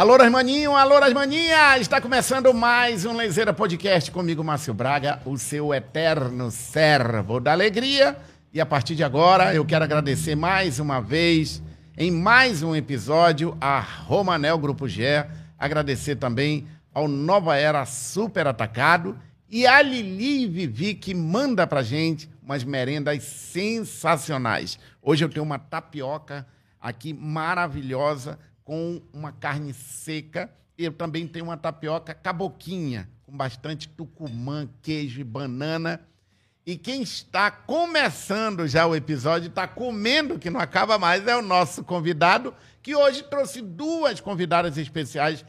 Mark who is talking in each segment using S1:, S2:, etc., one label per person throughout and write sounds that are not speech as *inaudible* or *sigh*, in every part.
S1: Alô, Rasmaninho, alô, Rasmaninha! Está começando mais um Lezeira Podcast comigo, Márcio Braga, o seu eterno servo da alegria. E a partir de agora, eu quero agradecer mais uma vez, em mais um episódio, a Romanel Grupo G. Agradecer também ao Nova Era Super Atacado e a Lili Vivi, que manda pra gente umas merendas sensacionais. Hoje eu tenho uma tapioca aqui maravilhosa com uma carne seca. Eu também tenho uma tapioca caboquinha, com bastante tucumã, queijo e banana. E quem está começando já o episódio, está comendo, que não acaba mais, é o nosso convidado, que hoje trouxe duas convidadas especiais.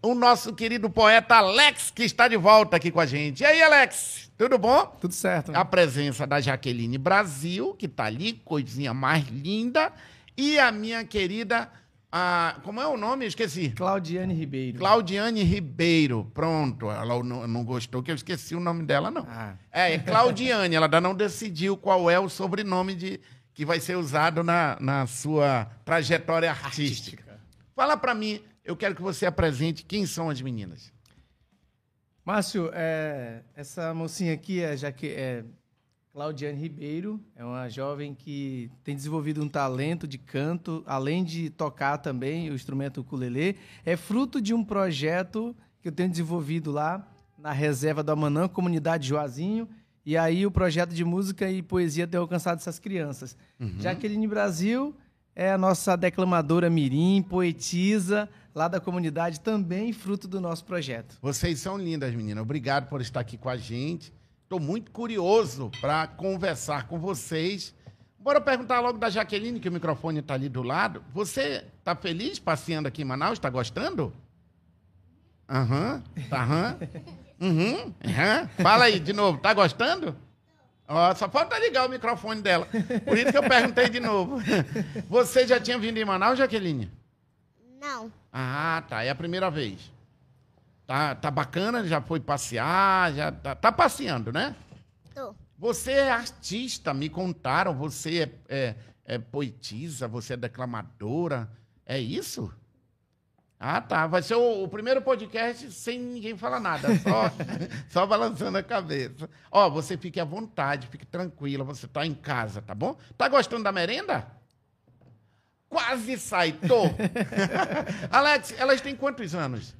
S1: O nosso querido poeta Alex, que está de volta aqui com a gente. E aí, Alex, tudo bom?
S2: Tudo certo.
S1: A presença da Jaqueline Brasil, que está ali, coisinha mais linda. E a minha querida a, como é o nome? Esqueci.
S2: Claudiane Ribeiro.
S1: Claudiane Ribeiro. Pronto. Ela não, não gostou que eu esqueci o nome dela, não. Ah. É, é Claudiane. ela ainda não decidiu qual é o sobrenome de, que vai ser usado na, na sua trajetória artística. artística. Fala para mim, eu quero que você apresente quem são as meninas.
S2: Márcio, é, essa mocinha aqui é, já que é Claudiane Ribeiro é uma jovem que tem desenvolvido um talento de canto, além de tocar também o instrumento ukulele. É fruto de um projeto que eu tenho desenvolvido lá na reserva do Amanã, comunidade Joazinho. E aí o projeto de música e poesia tem alcançado essas crianças. Uhum. Jaqueline Brasil é a nossa declamadora mirim, poetisa lá da comunidade, também fruto do nosso projeto.
S1: Vocês são lindas, meninas. Obrigado por estar aqui com a gente. Estou muito curioso para conversar com vocês. Bora perguntar logo da Jaqueline, que o microfone está ali do lado. Você está feliz passeando aqui em Manaus? Está gostando? Aham, uhum, tá, aham. Uhum. Uhum. Fala aí de novo, tá gostando? Ó, só falta ligar o microfone dela. Por isso que eu perguntei de novo. Você já tinha vindo em Manaus, Jaqueline?
S3: Não.
S1: Ah, tá. É a primeira vez. Tá, tá bacana? Já foi passear? Já tá, tá passeando, né?
S3: Tô.
S1: Você é artista, me contaram. Você é, é, é poetisa, você é declamadora. É isso? Ah, tá. Vai ser o, o, primeiro podcast sem ninguém falar nada, só, *laughs* só balançando a cabeça. Ó, você fique à vontade, fique tranquila, você está em casa, tá bom? Tá gostando da merenda? Quase sai, tô. *laughs* Alex, elas têm quantos anos?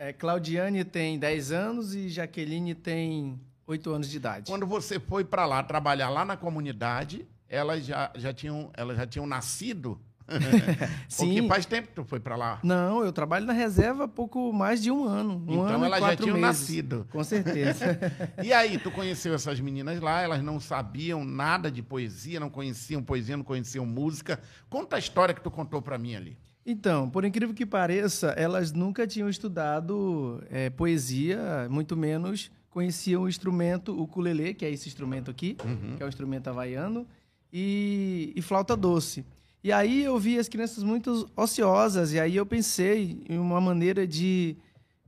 S2: É, Claudiane tem 10 anos e Jaqueline tem 8 anos de idade.
S1: Quando você foi para lá trabalhar lá na comunidade, elas já, já, tinham, elas já tinham nascido? *laughs* Sim. Porque faz tempo que tu foi para lá.
S2: Não, eu trabalho na reserva há pouco mais de um ano. Um
S1: então
S2: ano
S1: elas
S2: já
S1: tinham
S2: meses.
S1: nascido.
S2: Com certeza. *laughs*
S1: e aí, tu conheceu essas meninas lá, elas não sabiam nada de poesia, não conheciam poesia, não conheciam música. Conta a história que tu contou para mim ali.
S2: Então, por incrível que pareça, elas nunca tinham estudado é, poesia, muito menos conheciam o instrumento o ukulele, que é esse instrumento aqui, uhum. que é o instrumento havaiano, e, e, flauta doce. E aí eu vi as crianças muito ociosas, e aí eu pensei em uma maneira de,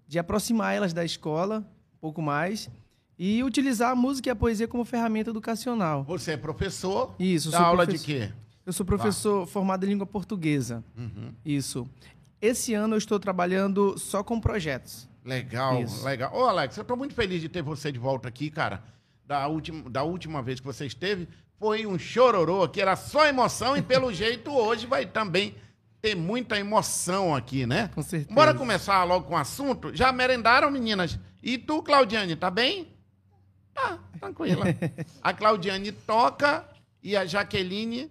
S2: de aproximar elas da escola um pouco mais e utilizar a música e a poesia como ferramenta educacional.
S1: Você é professor?
S2: Isso.
S1: Da aula de quê?
S2: Eu sou professor formado em língua portuguesa. Uhum. Isso. Esse ano eu estou trabalhando só com projetos.
S1: Legal, Isso. legal. Ô, Alex, eu estou muito feliz de ter você de volta aqui, cara. Da última, da última vez que você esteve, foi um chororô aqui, era só emoção e pelo *laughs* jeito hoje vai também ter muita emoção aqui, né?
S2: Com certeza.
S1: Bora começar logo com o assunto? Já merendaram, meninas? E tu, Claudiane, tá bem? Tá, tranquila. *laughs* a Claudiane toca e a Jaqueline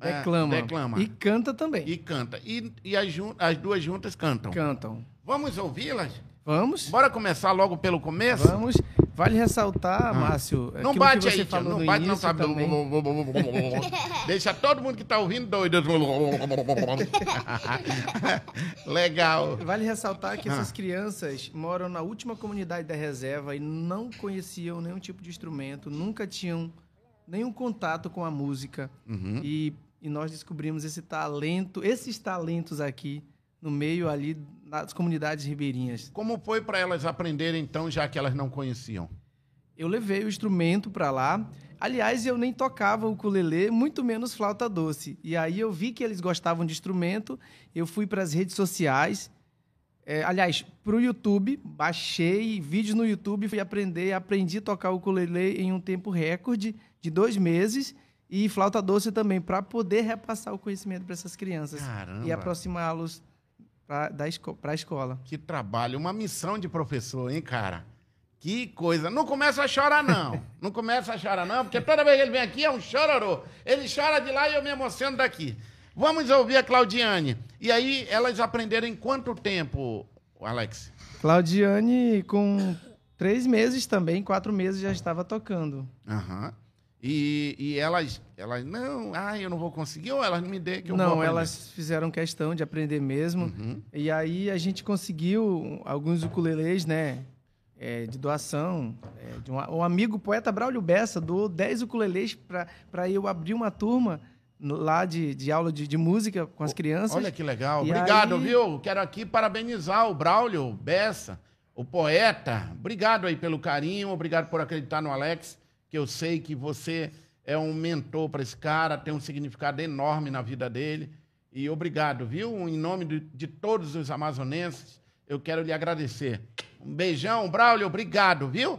S2: Declama.
S1: É, declama.
S2: E canta também.
S1: E canta. E, e as, as duas juntas cantam.
S2: Cantam.
S1: Vamos ouvi-las?
S2: Vamos.
S1: Bora começar logo pelo começo?
S2: Vamos. Vale ressaltar, ah. Márcio.
S1: Não bate aí, tia, não bate, não sabe. *laughs* *laughs* Deixa todo mundo que está ouvindo doido. *laughs* Legal.
S2: Vale ressaltar que ah. essas crianças moram na última comunidade da reserva e não conheciam nenhum tipo de instrumento, nunca tinham nenhum contato com a música. Uhum. E e nós descobrimos esse talento, esses talentos aqui no meio ali das comunidades ribeirinhas.
S1: Como foi para elas aprenderem então, já que elas não conheciam?
S2: Eu levei o instrumento para lá. Aliás, eu nem tocava o ukulele, muito menos flauta doce. E aí eu vi que eles gostavam de instrumento, eu fui para as redes sociais, É, aliás, para o YouTube, baixei vídeos no YouTube, fui aprender, aprendi a tocar o ukulele em um tempo recorde de dois meses e flauta doce também, para poder repassar o conhecimento para essas crianças
S1: Caramba.
S2: e aproximá-los para esco a escola.
S1: Que trabalho, uma missão de professor, hein, cara? Que coisa. Não começa a chorar, não. *laughs* Não começa a chorar, não, porque toda vez que ele vem aqui é um chororô. Ele chora de lá e eu me emociono daqui. Vamos ouvir a Claudiane. E aí, elas aprenderam em quanto tempo, Alex?
S2: Claudiane, com três meses também, quatro meses já estava tocando.
S1: Aham. E, e elas, elas, não, ah, eu não vou conseguir, ou elas me dê que eu
S2: Não, elas fizeram questão de aprender mesmo.
S1: Uhum.
S2: E aí a gente conseguiu alguns ukulelês, né? é, de doação. é, de um, um amigo poeta Braulio Bessa doou 10 ukulelês para eu abrir uma turma no- lá de, de aula de, de música com as crianças.
S1: Olha que legal.
S2: E
S1: Obrigado,
S2: aí-
S1: viu? Quero aqui parabenizar o Braulio Bessa, o poeta. Obrigado aí pelo carinho, obrigado por acreditar no Alex, que eu sei que você é um mentor para esse cara, tem um significado enorme na vida dele. E obrigado, viu? Em nome de, de todos os amazonenses, eu quero lhe agradecer. Um beijão, Braulio, obrigado, viu?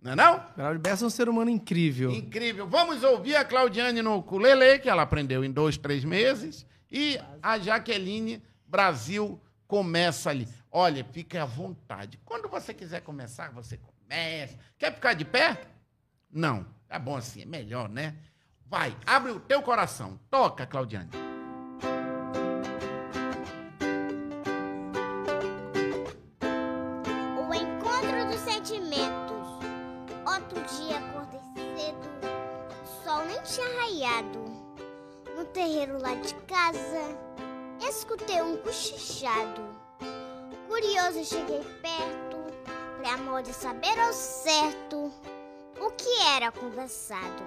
S1: Não é não?
S2: Braulio Bessa é um ser humano incrível.
S1: Incrível. Vamos ouvir a Claudiane no ukulele, que ela aprendeu em dois, três meses. E a Jaqueline Brasil começa ali. Olha, fique à vontade. Quando você quiser começar, você começa. Quer ficar de pé? Não. Tá bom assim, é melhor, né? Vai, abre o teu coração. Toca, Claudiane.
S3: O encontro dos sentimentos. Outro dia acordei cedo, sol nem tinha raiado. No terreiro lá de casa, escutei um cochichado. Curioso, cheguei perto, pra amor de saber ao certo o que era conversado.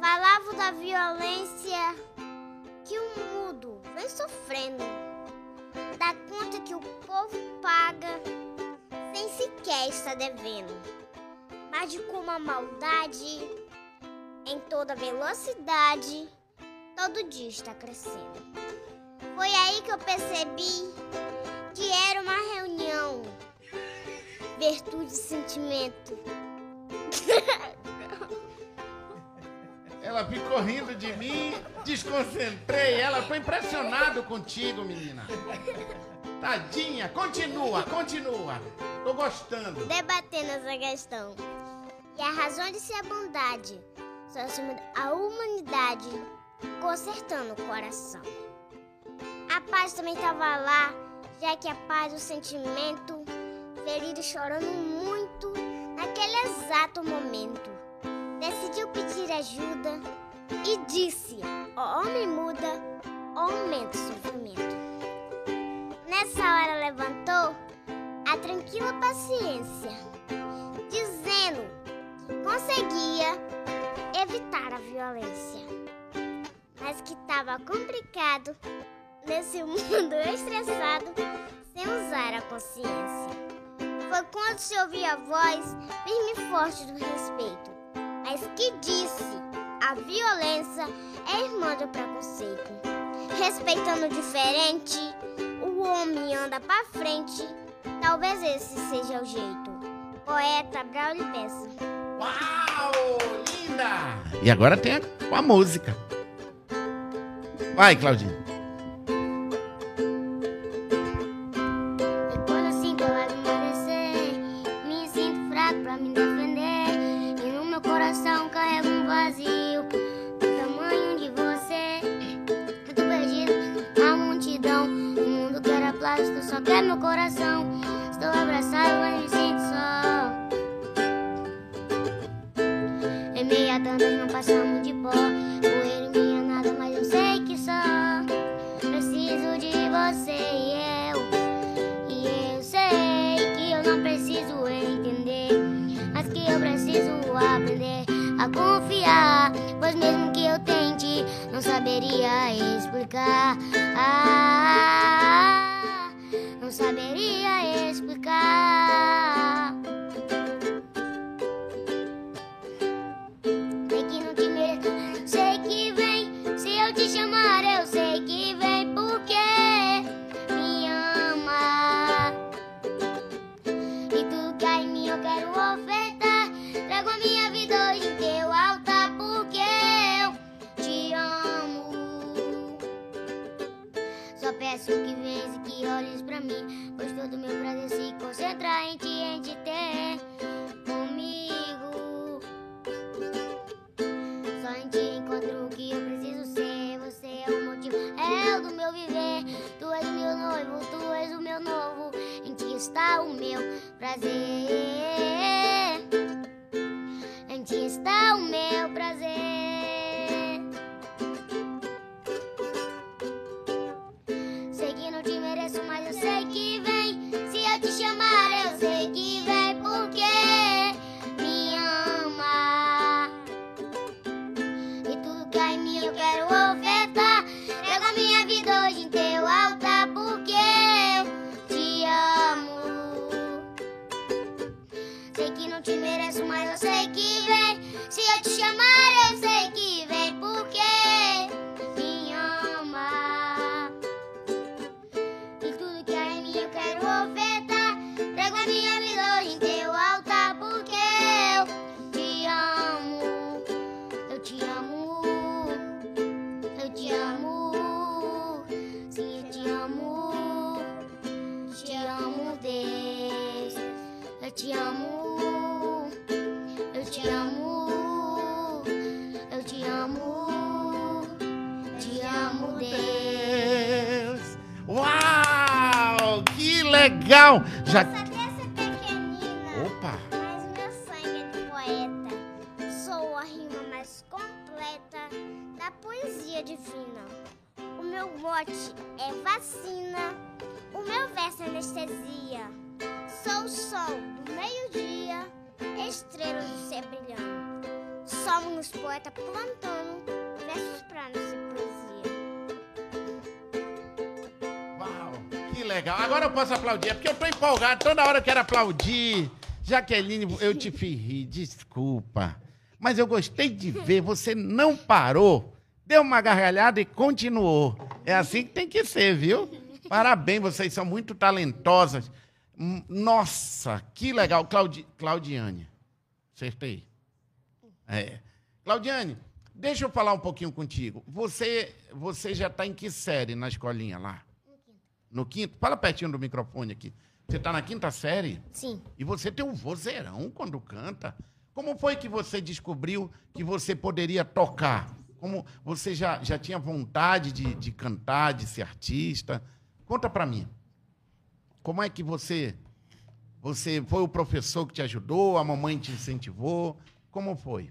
S3: Falavam da violência que o mudo vem sofrendo da conta que o povo paga sem sequer estar devendo, mas de como a maldade, em toda velocidade, todo dia está crescendo. Foi aí que eu percebi que era uma reunião, virtude e sentimento. *laughs*
S1: Ela ficou rindo de mim, desconcentrei ela. Tô impressionado contigo, menina. Tadinha, continua, continua. Tô gostando.
S3: debatendo essa questão. E a razão de ser a bondade só acima a humanidade, consertando o coração. A paz também estava lá, já que a paz, o sentimento, ferido chorando muito naquele exato momento. Decidiu pedir ajuda e disse: O homem muda, aumenta o sofrimento. Nessa hora levantou a tranquila paciência, dizendo que conseguia evitar a violência, mas que estava complicado nesse *laughs* mundo estressado sem usar a consciência. Foi quando se ouvia a voz firme e forte do respeito, mas que disse: a violência é irmã do preconceito. Respeitando o diferente, o homem anda pra frente. Talvez esse seja o jeito. Poeta Braulio Bessa.
S1: Uau, linda! E agora tem a, a música. Vai, Claudinha.
S3: Peço que venhas e que olhes pra mim, pois todo meu prazer se concentra em ti, em te ter comigo. Só em ti encontro o que eu preciso ser. Você é o motivo, é o do meu viver. Tu és o meu noivo, tu és o meu novo. Em ti está o meu prazer. Se Que
S1: legal! Agora eu posso aplaudir, é porque eu tô empolgado, toda hora eu quero aplaudir. Jaqueline, eu te fiz rir, desculpa. Mas eu gostei de ver, você não parou, deu uma gargalhada e continuou. É assim que tem que ser, viu? Parabéns, vocês são muito talentosas. Hum, Nossa, que legal. Claudi... Claudiane, acertei. É. Claudiane, deixa eu falar um pouquinho contigo. Você, você já está em que série na escolinha lá? No quinto? Fala pertinho do microfone aqui. Você está na quinta série?
S3: Sim.
S1: E você tem um vozeirão quando canta. Como foi que você descobriu que você poderia tocar? Como você já, já tinha vontade de, de cantar, de ser artista? Conta para mim. Como é que você você foi o professor que te ajudou, a mamãe te incentivou? Como foi?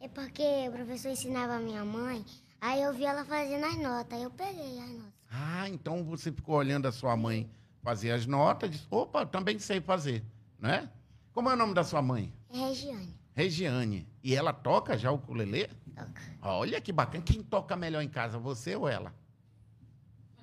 S3: É porque o professor ensinava a minha mãe, aí eu vi ela fazendo as notas, aí eu peguei as notas.
S1: Ah, então você ficou olhando a sua mãe fazer as notas, disse, opa, também sei fazer, né? Como é o nome da sua mãe?
S3: É Regiane.
S1: Regiane. E ela toca já o ukulele?
S3: Toca.
S1: Olha que bacana. Quem toca melhor em casa, você ou ela?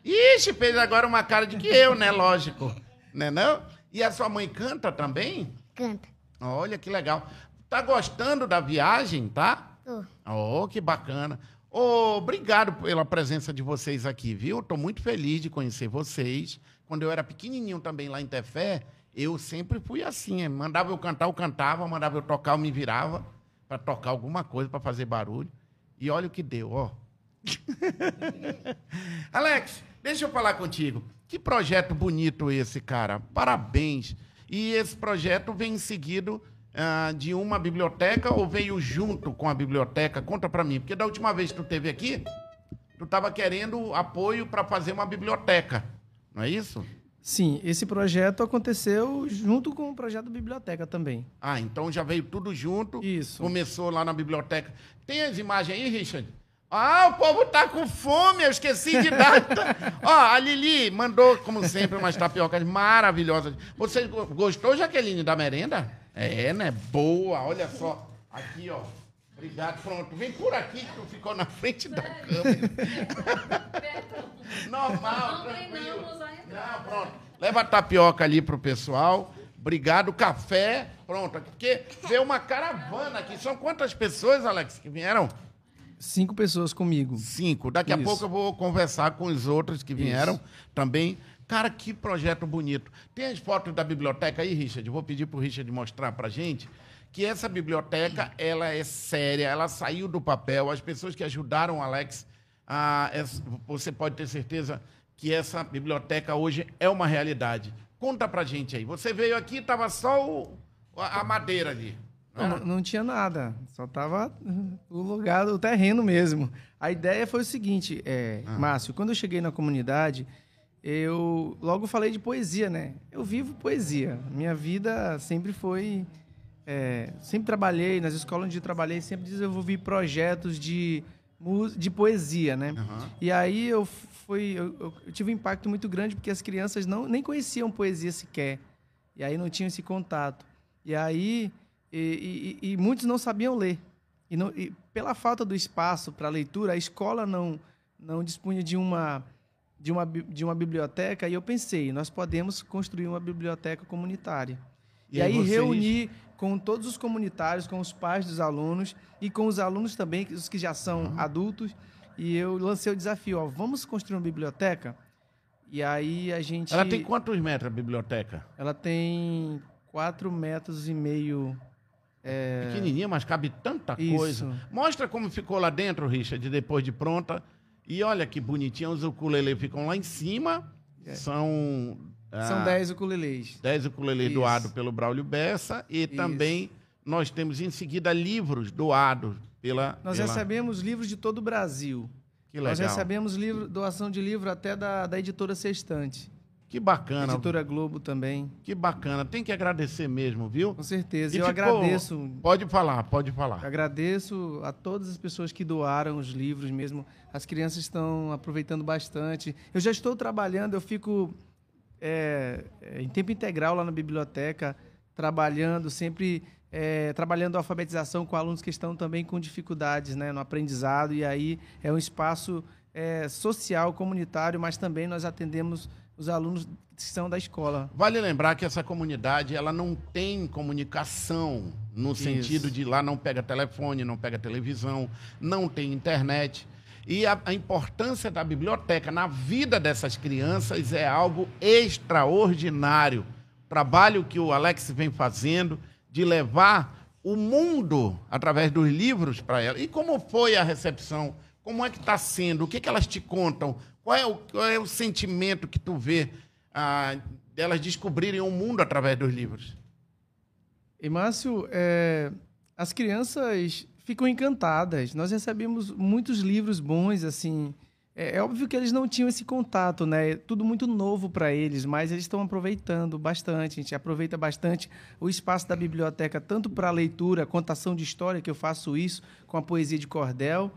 S1: Ixi, fez agora uma cara de que eu, né? Lógico. Né não? E a sua mãe canta também?
S3: Canta.
S1: Olha que legal. Tá gostando da viagem, tá?
S3: Tô.
S1: Oh, que bacana. Obrigado pela presença de vocês aqui, viu? Estou muito feliz de conhecer vocês. Quando eu era pequenininho também lá em Tefé, eu sempre fui assim. Mandava eu cantar, eu cantava. Mandava eu tocar, eu me virava para tocar alguma coisa, para fazer barulho. E olha o que deu, ó. *laughs* Alex, deixa eu falar contigo. Que projeto bonito esse, cara. Parabéns. E esse projeto vem seguido ah, de uma biblioteca ou veio junto com a biblioteca? Conta pra mim, porque da última vez que tu teve aqui, tu estava querendo apoio para fazer uma biblioteca, não é isso?
S2: Sim, esse projeto aconteceu junto com o projeto da biblioteca também.
S1: Ah, então já veio tudo junto.
S2: Isso.
S1: Começou lá na biblioteca. Tem as imagens aí, Richard? Ah, o povo tá com fome, eu esqueci de dar. *laughs* Ó, a Lili mandou, como sempre, umas tapiocas maravilhosas. Você go- gostou, Jaqueline, da merenda? É, né? Boa, olha só. Aqui, ó. Obrigado, pronto. Vem por aqui que tu ficou na frente da câmera. Normal,
S4: Não
S1: tranquilo.
S4: treinamos ainda.
S1: Não, pronto. Leva a tapioca ali pro pessoal. Obrigado. Café. Pronto. Porque veio uma caravana aqui. São quantas pessoas, Alex, que vieram?
S2: Cinco pessoas comigo.
S1: Cinco. Daqui a
S2: Isso.
S1: pouco eu vou conversar com os outros que vieram também. Cara, que projeto bonito. Tem as fotos da biblioteca aí, Richard? Vou pedir pro Richard mostrar pra gente que essa biblioteca, ela é séria, ela saiu do papel. As pessoas que ajudaram o Alex, es- você pode ter certeza que essa biblioteca hoje é uma realidade. Conta pra gente aí. Você veio aqui, estava só o, a madeira ali.
S2: Não, não, não, tinha nada, só tava o lugar, o terreno mesmo. A ideia foi o seguinte, é, ah. Márcio, quando eu cheguei na comunidade, eu logo falei de poesia, né? Eu vivo poesia. Minha vida sempre foi. É, sempre trabalhei, nas escolas onde trabalhei, sempre desenvolvi projetos de, de poesia, né? Uhum. E aí eu, fui, eu, eu, tive um impacto muito grande porque as crianças não, nem conheciam poesia sequer. E aí não tinham esse contato. E aí. E, e, e muitos não sabiam ler. E, não, e pela falta do espaço para leitura, a escola não, não dispunha de uma de uma, de uma biblioteca e eu pensei, nós podemos construir uma biblioteca comunitária. E, e aí vocês... reunir com todos os comunitários, com os pais dos alunos e com os alunos também, os que já são uhum. adultos, e eu lancei o desafio, ó, vamos construir uma biblioteca? E aí a gente...
S1: Ela tem quantos metros a biblioteca?
S2: Ela tem quatro metros e meio...
S1: É... Pequenininha, mas cabe tanta Isso. coisa. Mostra como ficou lá dentro, Richard, depois de pronta. E olha que bonitinho, os ukulele ficam lá em cima. É. São.
S2: São 10 ah, ukulelês.
S1: 10 ukulelês doados pelo Braulio Bessa. E Isso. também nós temos em seguida livros doados pela.
S2: Nós
S1: pela...
S2: recebemos livros de todo o Brasil. Que legal. Nós recebemos livro, doação de livro até da, da editora Sextante.
S1: Que bacana.
S2: Editora Globo também.
S1: Que bacana. Tem que agradecer mesmo, viu?
S2: Com certeza. E eu ficou... agradeço.
S1: Pode falar, pode falar.
S2: Agradeço a todas as pessoas que doaram os livros mesmo. As crianças estão aproveitando bastante. Eu já estou trabalhando, eu fico é, em tempo integral lá na biblioteca, trabalhando, sempre é, trabalhando a alfabetização com alunos que estão também com dificuldades né, no aprendizado. E aí é um espaço é, social, comunitário, mas também nós atendemos os alunos que são da escola.
S1: Vale lembrar que essa comunidade ela não tem comunicação no Isso. sentido de lá não pega telefone, não pega televisão, não tem internet. E a, a, importância da biblioteca na vida dessas crianças é algo extraordinário. Trabalho que o Alex vem fazendo de levar o mundo através dos livros para ela. E como foi a recepção? Como é que está sendo? O que, que elas te contam? Qual é o, qual é o sentimento que tu vê ah, delas descobrirem o mundo através dos livros?
S2: E, Márcio, é, as crianças ficam encantadas. Nós recebemos muitos livros bons, assim. É, é óbvio que eles não tinham esse contato, né? É tudo muito novo para eles, mas eles estão aproveitando bastante. A gente aproveita bastante o espaço da biblioteca, tanto para leitura, contação de história, que eu faço isso com a poesia de cordel,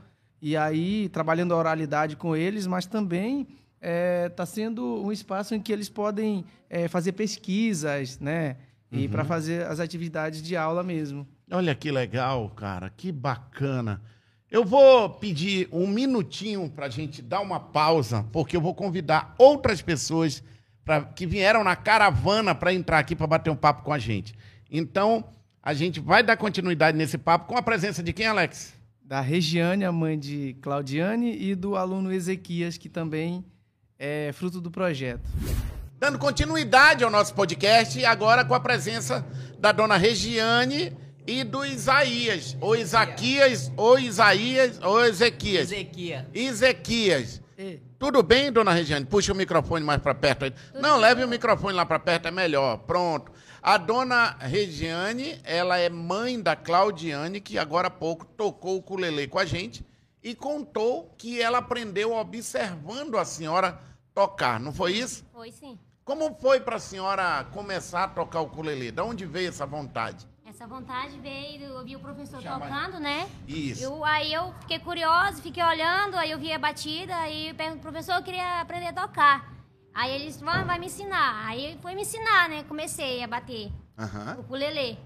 S2: e aí trabalhando a oralidade com eles, mas também está é, tá sendo um espaço em que eles podem é, fazer pesquisas, né? E uhum. para fazer as atividades de aula mesmo.
S1: Olha que legal, cara, que bacana. Eu vou pedir um minutinho para a gente dar uma pausa, porque eu vou convidar outras pessoas pra, que vieram na caravana para entrar aqui para bater um papo com a gente. Então, a gente vai dar continuidade nesse papo com a presença de quem, Alex?
S2: Da Regiane, a mãe de Claudiane, e do aluno Ezequias, que também é fruto do projeto.
S1: Dando continuidade ao nosso podcast, agora com a presença da dona Regiane e do Isaías, ou Isaquias, ou Isaías, ou Ezequias.
S4: Ezequias.
S1: Ezequias. Tudo bem, dona Regiane? Puxa o microfone mais para perto aí. Tudo Não, leve bom. o microfone lá para perto, é melhor. Pronto. A dona Regiane, ela é mãe da Claudiane, que agora há pouco tocou o culelê com a gente e contou que ela aprendeu observando a senhora tocar, não foi isso?
S4: Foi sim.
S1: Como foi para a senhora começar a tocar o culelê? De onde veio essa vontade?
S4: Essa vontade veio, eu vi o professor Chama. tocando, né?
S1: Isso.
S4: Eu, aí eu fiquei curiosa, fiquei olhando, aí eu vi a batida, aí eu perguntei, professor, eu queria aprender a tocar. Aí eles vão, ah, vai me ensinar. Aí foi me ensinar, né? Comecei a bater uhum. o ukulele.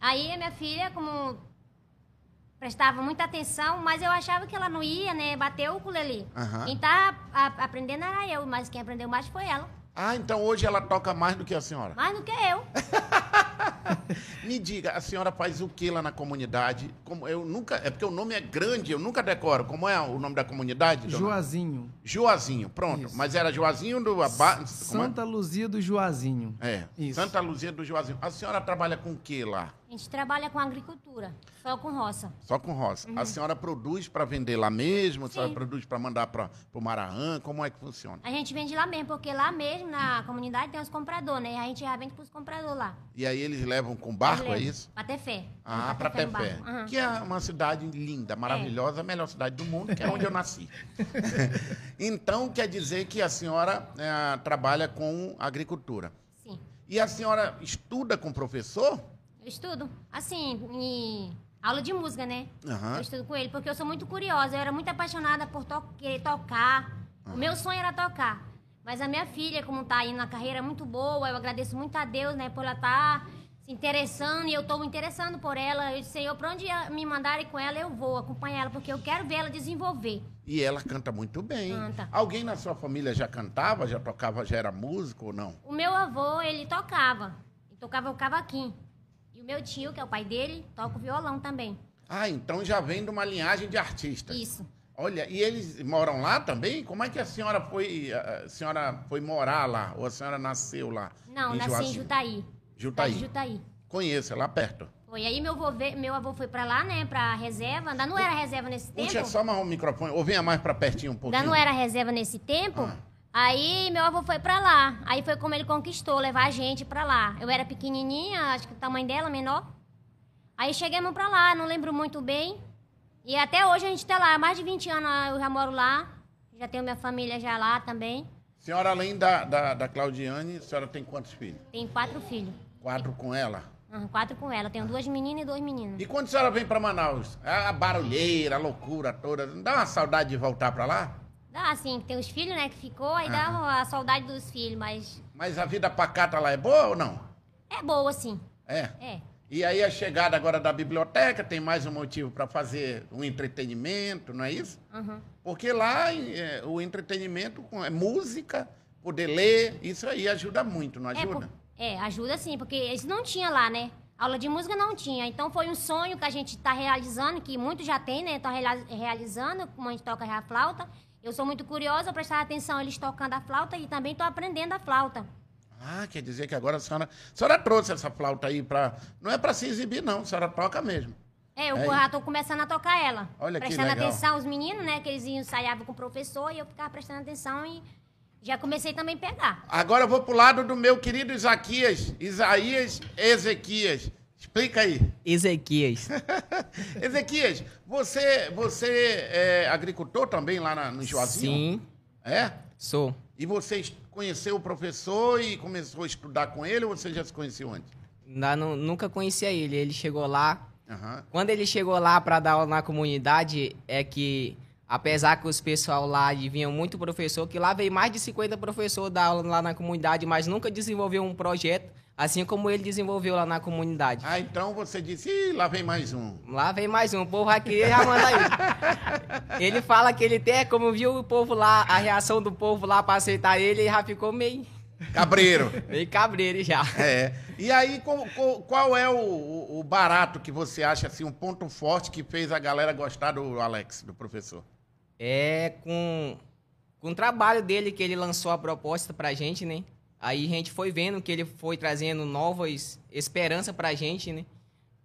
S4: Aí a minha filha, como prestava muita atenção, mas eu achava que ela não ia, né? Bater o ukulele. Uhum. Quem tá a, aprendendo era eu, mas quem aprendeu mais foi ela.
S1: Ah, então hoje ela toca mais do que a senhora?
S4: Mais do que eu. *laughs*
S1: Me diga, a senhora faz o que lá na comunidade? Como eu nunca, é porque o nome é grande, eu nunca decoro. Como é o nome da comunidade? dona?
S2: Juazinho.
S1: Juazinho, pronto.
S2: Isso.
S1: Mas era Juazinho do Aba... é?
S2: Santa Luzia do Juazinho.
S1: É,
S2: Isso.
S1: Santa Luzia do Juazinho. A senhora trabalha com o que lá?
S4: A gente trabalha com agricultura, só com roça.
S1: Só com roça. A senhora produz para vender lá mesmo? A senhora
S4: Sim.
S1: produz para mandar para o Maraã? Como é que funciona?
S4: A gente vende lá mesmo, porque lá mesmo na comunidade tem os compradores, né? A gente já vende pros compradores lá.
S1: E aí eles levam com barco, é
S4: Leva.
S1: isso?
S4: Pra ter fé.
S1: Ah, para Tefé.
S4: Aham.
S1: Que é uma cidade linda, maravilhosa, a melhor cidade do mundo, que é onde eu *laughs* nasci. *laughs* então, quer dizer que a senhora eh, trabalha com agricultura.
S4: Sim.
S1: E a senhora estuda com professor?
S4: Eu estudo, assim, em aula de música, né?
S1: Aham.
S4: Eu estudo com ele, porque eu sou muito curiosa. Eu era muito apaixonada por to querer tocar. O meu sonho era tocar. Mas a minha filha, como tá aí na carreira muito boa, eu agradeço muito a Deus, né, por ela estar se interessando e eu tô me interessando por ela. Eu disse, Senhor, pra onde me mandarem com ela, eu vou acompanhar ela, porque eu quero ver ela desenvolver.
S1: E ela canta muito bem.
S4: Canta.
S1: Alguém na sua família já cantava, já tocava, já era músico ou não?
S4: O meu avô, ele tocava. Ele tocava o cavaquinho. E o meu tio, que é o pai dele, toca o violão também.
S1: Ah, então já vem de uma linhagem de artistas.
S4: Isso.
S1: Olha, e eles moram lá também? Como é que a senhora foi, a senhora foi morar lá? Ou a senhora nasceu lá?
S4: Não, nasci em
S1: Juazeiro?
S4: Jutaí.
S1: Jutaí.
S4: De Jutaí.
S1: Conheço, é lá perto.
S4: Foi aí meu avô, meu avô foi pra lá, né, pra reserva. Ainda não era reserva nesse tempo.
S1: Puxa, só amarrar o microfone. Ou venha mais pra pertinho um pouquinho.
S4: Ainda não era reserva nesse tempo.
S1: Ah.
S4: Aí meu avô foi pra lá. Aí foi como ele conquistou, levar a gente pra lá. Eu era pequenininha, acho que o tamanho dela menor. Aí chegamos pra lá, não lembro muito bem. E até hoje a gente tá lá, há mais de 20 anos eu já moro lá. Já tenho minha família já lá também.
S1: Senhora, além da, da, da Claudiane, a senhora tem quantos filhos?
S4: Tenho quatro filhos.
S1: Quatro com ela?
S4: Aham, quatro com ela. Tenho duas meninas e dois meninos.
S1: E quando a senhora vem pra Manaus? A barulheira, a loucura toda, não dá uma saudade de voltar pra lá?
S4: Dá assim, tem os filhos, né, que ficou, aí dá a saudade dos filhos, mas
S1: Mas a vida pacata lá é boa ou não?
S4: é boa, sim.
S1: É.
S4: É.
S1: E aí a chegada agora da biblioteca tem mais um motivo para fazer um entretenimento, não é isso?
S4: Uhum.
S1: Porque lá é, o entretenimento com- é música, poder ler, isso aí ajuda muito, não
S4: É,
S1: ajuda?
S4: por- é, ajuda sim, porque isso não tinha lá, né? Aula de música não tinha. Então foi um sonho que a gente está realizando, que muitos já tem, né? Estão realizando, como a gente toca já a flauta. Eu sou muito curiosa, prestar atenção eles tocando a flauta e também estou aprendendo a flauta.
S1: Ah, quer dizer que agora a senhora, a senhora trouxe essa flauta aí para. Não é para se exibir, não, a senhora toca mesmo.
S4: É, eu
S1: É
S4: já estou começando a tocar ela.
S1: Olha que
S4: prestando
S1: legal.
S4: atenção, os meninos, né? Que eles ensaiavam com o professor e eu ficava prestando atenção e já comecei também a pegar.
S1: Agora eu vou pro lado do meu querido Isaquias, Isaías Ezequias. Explica aí.
S5: Ezequias. *laughs*
S1: Ezequias, você, você é agricultor também lá na, no Juazinho?
S5: Sim,
S1: É?
S5: sou.
S1: E você conheceu o professor e começou a estudar com ele ou você já se conheceu antes?
S5: Nu- nunca conhecia ele. Ele chegou lá.
S1: Aham.
S5: Quando ele chegou lá para dar aula na comunidade, é que, apesar que os pessoal lá vinham muito professor, que lá veio mais de 50 professores dar aula lá na comunidade, mas nunca desenvolveu um projeto, assim como ele desenvolveu lá na comunidade.
S1: Ah, então você disse, Ih, lá vem mais um.
S5: Lá vem mais um, o povo aqui já manda aí. Ele fala que ele tem, como viu o povo lá, a reação do povo lá para aceitar ele, ele já ficou meio,
S1: Cabreiro. *laughs*
S5: meio cabreiro já.
S1: É. E aí, qual, qual- é o- o barato que você acha, assim, um ponto forte que fez a galera gostar do Alex, do professor?
S5: É com, com o trabalho dele que ele lançou a proposta pra gente, né? Aí a gente foi vendo que ele foi trazendo novas esperanças pra gente, né?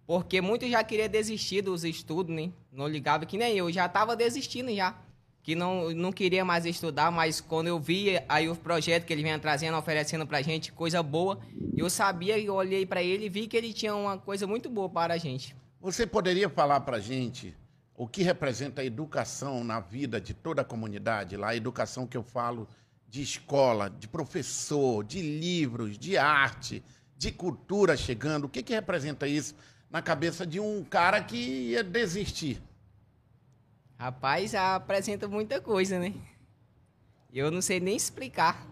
S5: Porque muitos já queriam desistir dos estudos, né? Não ligava que nem eu, já tava desistindo já. Que não, não queria mais estudar, mas quando eu vi aí o projeto que ele vinha trazendo, oferecendo pra gente, coisa boa, eu sabia, eu olhei pra ele e vi que ele tinha uma coisa muito boa para a gente.
S1: Você poderia falar pra gente o que representa a educação na vida de toda a comunidade lá? A educação que eu falo de escola, de professor, de livros, de arte, de cultura chegando. O que, que representa isso na cabeça de um cara que ia desistir?
S5: Rapaz, apresenta muita coisa, né? Eu não sei nem explicar.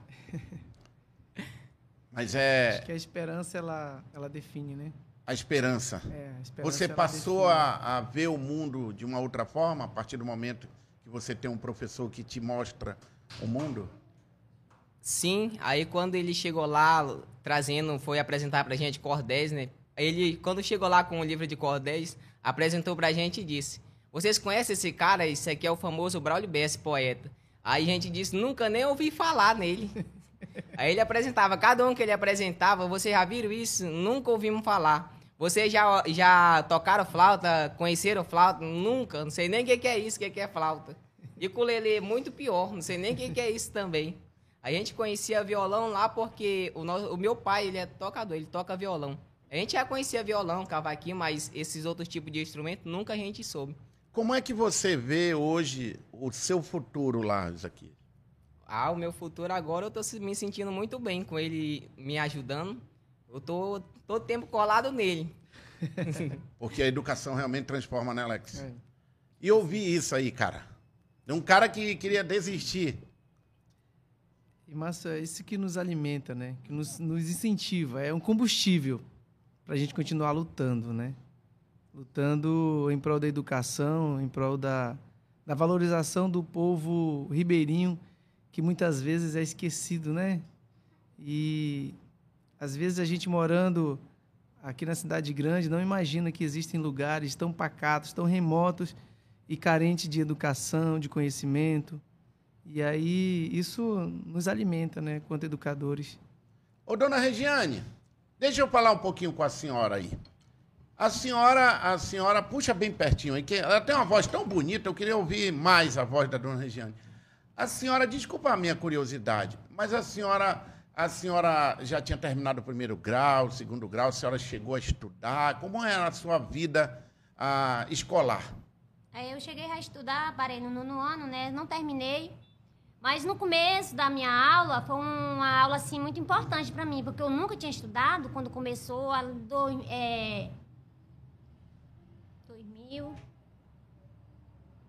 S1: Mas é
S2: Acho que a esperança, ela, ela define, né?
S1: a esperança.
S2: É, a esperança,
S1: Você
S2: ela
S1: passou a, a ver o mundo de uma outra forma a partir do momento que você tem um professor que te mostra o mundo?
S5: Sim, aí quando ele chegou lá, trazendo, foi apresentar pra gente cordéis, né? ele, quando chegou lá com o livro de cordéis, apresentou pra gente e disse: Vocês conhecem esse cara? Esse aqui é o famoso Braulio Bess, poeta. Aí a gente disse: Nunca nem ouvi falar nele. *laughs* Aí ele apresentava, cada um que ele apresentava, vocês já viram isso? Nunca ouvimos falar. Vocês já, já tocaram flauta, conheceram flauta? Nunca, não sei nem o que é isso, o que é flauta. E ukulele muito pior, não sei nem o que é isso também. A gente conhecia violão lá porque o, nosso, o meu pai, ele é tocador, ele toca violão. A gente já conhecia violão, cavaquinho, mas esses outros tipos de instrumento nunca a gente soube.
S1: Como é que você vê hoje o seu futuro lá, aqui?
S5: Ah, o meu futuro agora eu tô me sentindo muito bem com ele me ajudando. Eu tô todo tempo colado nele. *laughs*
S1: Porque a educação realmente transforma, né, Alex? É. E eu vi isso aí, cara. De um cara que queria desistir.
S2: E, massa, é isso que nos alimenta, né? Que nos, nos incentiva. É um combustível para a gente continuar lutando, né? Lutando em prol da educação, em prol da, da valorização do povo ribeirinho, que muitas vezes é esquecido, né? E às vezes a gente morando aqui na cidade grande não imagina que existem lugares tão pacatos, tão remotos e carentes de educação, de conhecimento. E aí isso nos alimenta, né, quanto educadores.
S1: Ô, dona Regiane, deixa eu falar um pouquinho com a senhora aí. A senhora, a senhora puxa bem pertinho aí, que ela tem uma voz tão bonita, eu queria ouvir mais a voz da dona Regiane. A senhora, desculpa a minha curiosidade, mas a senhora, a senhora já tinha terminado o primeiro grau, o segundo grau, a senhora chegou a estudar. Como era a sua vida ah, escolar?
S4: É, eu cheguei a estudar, parei no nono ano, né? Não terminei. Mas no começo da minha aula foi uma aula assim muito importante para mim, porque eu nunca tinha estudado quando começou a do, é, 2000